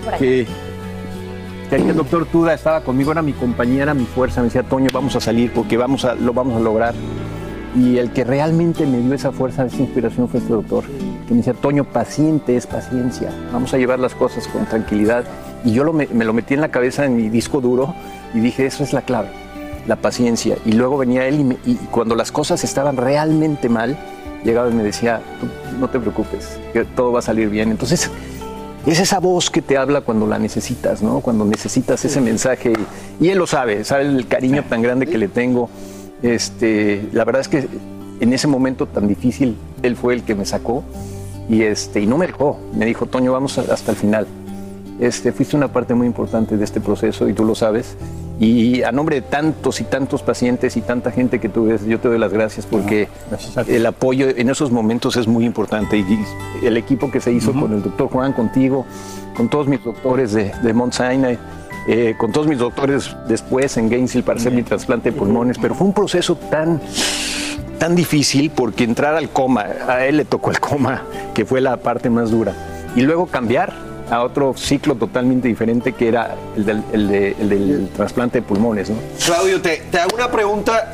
ahí el doctor Tuda estaba conmigo, era mi compañera, mi fuerza, me decía, Toño, vamos a salir porque vamos a, lo vamos a lograr. Y el que realmente me dio esa fuerza, esa inspiración fue este doctor, que me decía, Toño, paciente es paciencia, vamos a llevar las cosas con tranquilidad. Y yo lo me, lo metí en la cabeza en mi disco duro y dije, eso es la clave, la paciencia. Y luego venía él y, y cuando las cosas estaban realmente mal, llegaba y me decía, "Tú no te preocupes, que todo va a salir bien. Entonces, es esa voz que te habla cuando la necesitas, ¿no? Cuando necesitas ese mensaje. Y, él lo sabe, sabe el cariño tan grande que le tengo. Este, la verdad es que en ese momento tan difícil, él fue el que me sacó y, este, y no me dejó. Me dijo, Toño, vamos hasta el final. Este, fuiste una parte muy importante de este proceso y tú lo sabes. Y a nombre de tantos y tantos pacientes y tanta gente que tú ves, yo te doy las gracias porque el apoyo en esos momentos es muy importante. Y el equipo que se hizo con el doctor Juan, contigo, con todos mis doctores de, de Mount Sinai, eh, con todos mis doctores después en Gainesville para hacer mi trasplante de pulmones, pero fue un proceso tan, tan difícil porque entrar al coma, a él le tocó el coma, que fue la parte más dura, y luego cambiar a otro ciclo totalmente diferente que era el del, el de- el del trasplante de pulmones. ¿no? Claudio, te, te hago una pregunta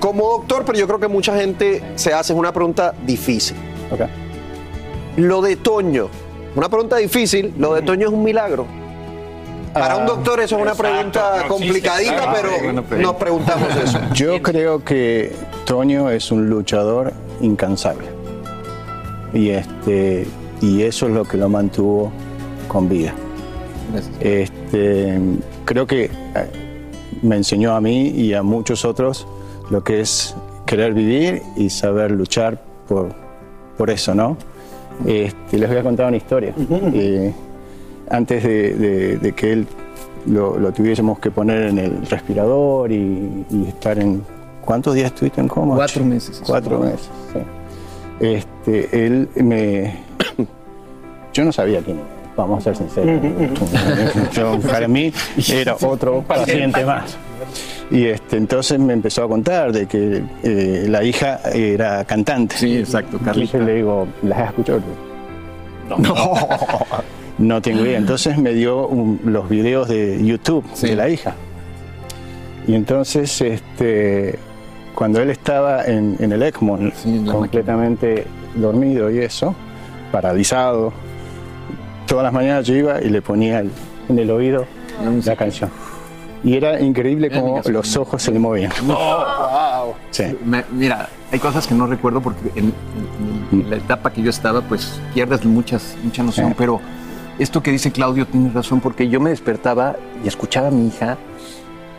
como doctor, pero yo creo que mucha gente se hace es una pregunta difícil. Lo de Toño, una pregunta difícil, lo de Toño es un milagro. Para un doctor eso es una pregunta complicadita, pero nos preguntamos eso. [LAUGHS] Yo creo que Toño es un luchador incansable. Y, este, y eso es lo que lo mantuvo con vida. Este, creo que eh, me enseñó a mí y a muchos otros lo que es querer vivir y saber luchar por, por eso, ¿no? Este, les voy a contar una historia. Eh, antes de, de- de que él lo, lo tuviésemos que poner en el respirador y, y estar en... ¿Cuántos días estuviste en coma? Cuatro meses. Cuatro meses, sí. Este, él me... [COUGHS] Yo no sabía quién era, vamos a ser sinceros. [LAUGHS] Yo, para mí era otro paciente más. Y este, entonces me empezó a contar de que eh, la hija era cantante. Sí, exacto, Entonces le digo, ¿las has escuchado? No. [LAUGHS] No tengo idea. Entonces me dio un- los videos de YouTube de la hija. Y entonces, este, cuando él estaba en, en el ECMO, completamente dormido y eso, paralizado, todas las mañanas yo iba y le ponía el- en el oído la canción. Y era increíble cómo los ojos se le movían. Sí. Me- mira, hay cosas que no recuerdo porque en, en- en la etapa que yo estaba, pues pierdes muchas, mucha noción, pero esto que dice Claudio tiene razón, porque yo me despertaba y escuchaba a mi hija,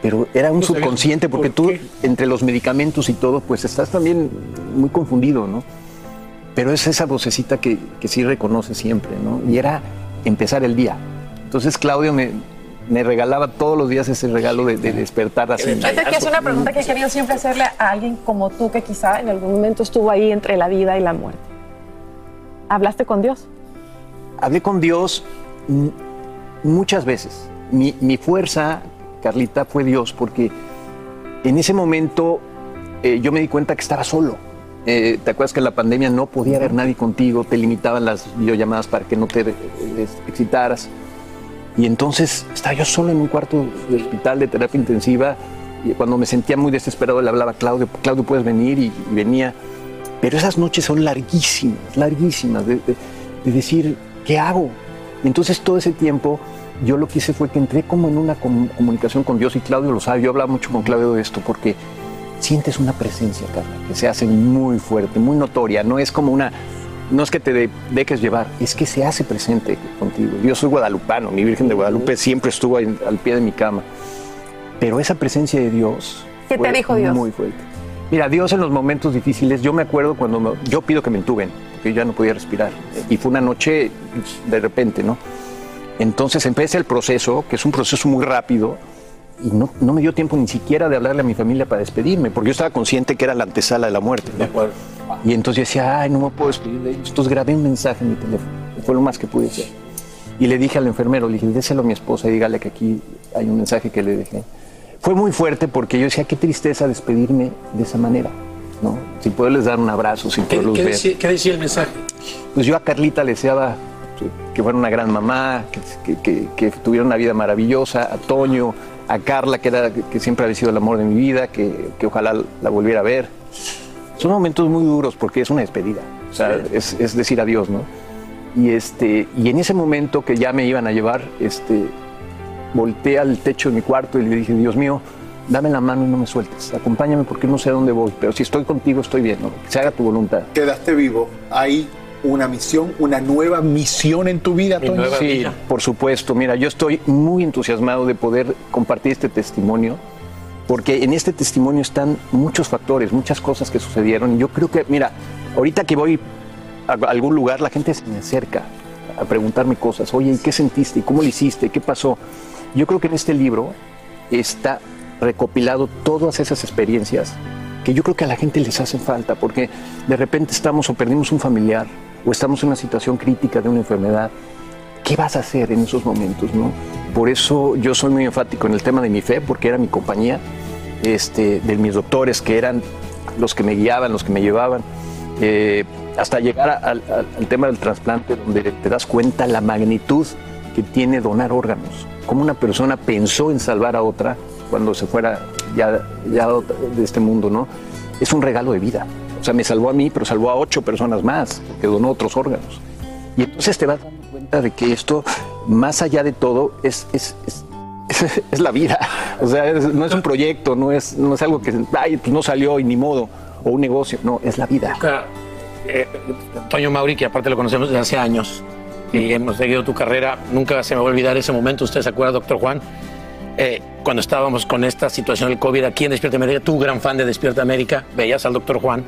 pero era un No subconsciente, porque tú, entre los medicamentos y todo, pues estás también muy confundido, ¿no? Pero es esa vocecita que, que sí reconoce siempre, ¿no? Y era empezar el día. Entonces Claudio me, me regalaba todos los días ese regalo de, de despertar así. Fíjate que es una pregunta que he querido siempre hacerle a alguien como tú que quizá en algún momento estuvo ahí entre la vida y la muerte. ¿Hablaste con Dios? hablé con Dios muchas veces. Mi, mi fuerza, Carlita, fue Dios, porque en ese momento eh, yo me di cuenta que estaba solo. Eh, ¿Te acuerdas que en la pandemia no podía haber nadie contigo? Te limitaban las videollamadas para que no te eh, excitaras. Y entonces estaba yo solo en un cuarto de hospital de terapia intensiva. Y cuando me sentía muy desesperado, le hablaba a Claudio, Claudio, puedes venir, y, y venía. Pero esas noches son larguísimas, larguísimas, de, de- de decir, ¿qué hago? Y entonces todo ese tiempo yo lo que hice fue que entré como en una com- comunicación con Dios y Claudio lo sabe, yo hablaba mucho con Claudio de esto porque sientes una presencia, Carla, que se hace muy fuerte, muy notoria, no es como una, no es que te de- dejes llevar, es que se hace presente contigo. Yo soy guadalupano, mi Virgen de Guadalupe siempre estuvo ahí al pie de mi cama, pero esa presencia de Dios... ¿Qué te fue dijo Dios? Muy fuerte. Mira, Dios en los momentos difíciles, yo me acuerdo cuando me- yo pido que me entuben, porque yo ya no podía respirar. Y fue una noche de repente, ¿no? Entonces empieza el proceso, que es un proceso muy rápido, y no, no me dio tiempo ni siquiera de hablarle a mi familia para despedirme, porque yo estaba consciente que era la antesala de la muerte. ¿no? Y entonces yo decía, ay, no me puedo despedir de ellos. Entonces grabé un mensaje en mi teléfono, fue lo más que pude hacer. Y le dije al enfermero, le dije, déselo a mi esposa y dígale que aquí hay un mensaje que le dejé. Fue muy fuerte porque yo decía, qué tristeza despedirme de esa manera, ¿no? Sin poderles dar un abrazo, sin ¿Qué, poderlos qué ver. decía, qué decía el mensaje? Pues yo a Carlita le deseaba que fuera una gran mamá, que, que- que- que tuviera una vida maravillosa, a Toño, a Carla, que, era, que siempre había sido el amor de mi vida, que, que ojalá la volviera a ver. Son momentos muy duros porque es una despedida, o sea, es, es decir adiós, ¿no? Y, este, y en ese momento que ya me iban a llevar, este, volteé al techo de mi cuarto y le dije, Dios mío, dame la mano y no me sueltes, acompáñame porque no sé a dónde voy, pero si estoy contigo estoy bien, ¿no? que se haga tu voluntad. Quedaste vivo. Hay una misión, una nueva misión en tu vida, Toño. Sí, por supuesto. Mira, yo estoy muy entusiasmado de poder compartir este testimonio, porque en este testimonio están muchos factores, muchas cosas que sucedieron. Y yo creo que, mira, ahorita que voy a algún lugar, la gente se me acerca a preguntarme cosas. Oye, ¿y qué sentiste? ¿Y cómo lo hiciste? ¿Qué pasó? Yo creo que en este libro está recopilado todas esas experiencias que yo creo que a la gente les hacen falta, porque de repente estamos o perdimos un familiar o estamos en una situación crítica de una enfermedad. ¿Qué vas a hacer en esos momentos? No? Por eso yo soy muy enfático en el tema de mi fe, porque era mi compañía, este, de mis doctores, que eran los que me guiaban, los que me llevaban, eh, hasta llegar a- al- al tema del trasplante, donde te das cuenta la magnitud que tiene donar órganos. Cómo una persona pensó en salvar a otra cuando se fuera ya, ya de este mundo, ¿no? Es un regalo de vida. Sea, me salvó a mí, pero salvó a ocho personas más, que donó otros órganos. Y entonces te vas dando cuenta de que esto, más allá de todo, es, es, es, [LAUGHS] es- la vida. O sea, es- no es un proyecto, no es, no es algo que ay, pues no salió y ni modo, o un negocio. No, es la vida. Nunca, eh, Toño Mauri, que aparte lo conocemos desde hace años y hemos seguido tu carrera, nunca se me va a olvidar ese momento. ¿Usted se acuerda, doctor Juan? eh, cuando estábamos con esta situación del COVID aquí en Despierta América, tú, gran fan de Despierta América, veías al doctor Juan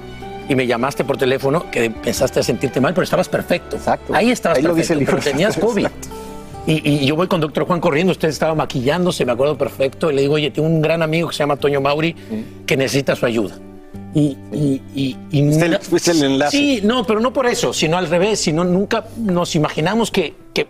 y me llamaste por teléfono que empezaste a sentirte mal, pero estabas perfecto. Exacto. Ahí estabas Ahí lo perfecto, dice el libro. pero tenías [LAUGHS] COVID. Exacto. Y, y yo voy con doctor Juan corriendo, usted estaba maquillándose, me acuerdo perfecto, y le digo, oye, tengo un gran amigo que se llama Toño Mauri que necesita su ayuda. Y, y, y, y fuiste el enlace. Sí, no, pero no por eso, sino al revés, sino nunca nos imaginamos que, que,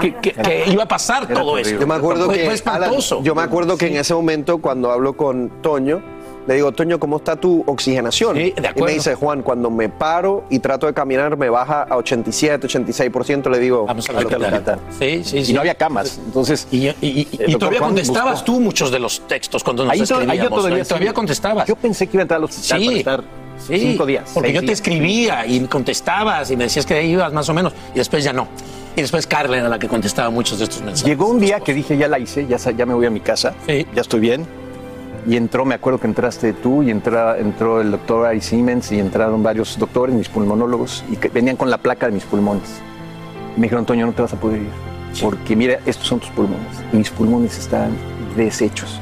que, que- que iba a pasar todo eso. Yo me acuerdo Fue- que fue espantoso. Alan, yo me acuerdo que en ese momento cuando hablo con Toño le digo Toño cómo está tu oxigenación y acuerdo. me dice Juan cuando me paro y trato de caminar me baja a 87 86 le digo Vamos a recuperar. hospital. Sí, sí, sí. Y no había camas. Entonces, Y, y- y- y todavía contestabas tú muchos de los textos cuando nos Ahí to- ahí yo escribíamos. todavía ¿no? todavía sí. contestabas. Yo pensé que iba a entrar al hospital Sí, para estar sí, cinco días. Porque seis yo te escribía y contestabas y me decías que ibas más o menos y después ya no. Y después Carla era la que contestaba muchos de estos mensajes. Llegó un día que dije, ya la hice, ya, ya me voy a mi casa, ya estoy bien. Y entró, me acuerdo que entraste tú y entra- entró el doctor Ari Siemens y entraron varios doctores, mis pulmonólogos, y que venían con la placa de mis pulmones. Me dijeron, Toño, no te vas a poder ir, porque mira, estos son tus pulmones. Y mis pulmones están deshechos.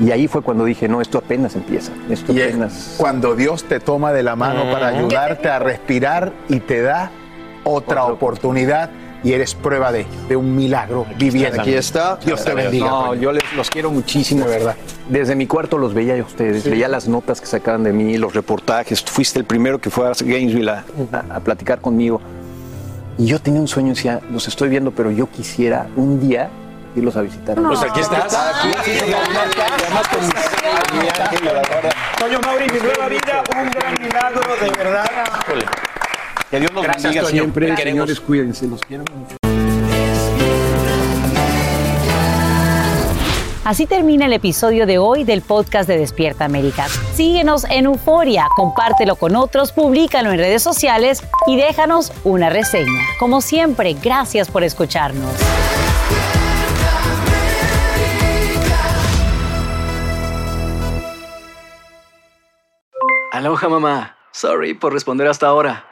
Y ahí fue cuando dije, no, esto apenas empieza. Esto Y es apenas... cuando Dios te toma de la mano para ayudarte a respirar y te da otra oportunidad y eres prueba de, de un milagro viviendo. Aquí está. Dios te bendiga. No, yo les, los quiero muchísimo. De verdad. Desde mi cuarto los veía a ustedes, veía las notas que sacaban de mí, los reportajes. Fuiste el primero que fue a Gainesville a, a- a platicar conmigo. Y yo tenía un sueño, decía, los estoy viendo, pero yo quisiera un día irlos a visitar. Pues aquí estás. Aquí, sí, sí, además con mi- mi ángel, la verdad. Toño Mauri, mi nueva vida, un gran milagro, de verdad. Que Dios los Gracias, bendiga Toño. siempre. Señores, cuídense, los quiero mucho. Así termina el episodio de hoy del podcast de Despierta América. Síguenos en Euforia, compártelo con otros, públicalo en redes sociales y déjanos una reseña. Como siempre, gracias por escucharnos. Aloha mamá. Sorry por responder hasta ahora.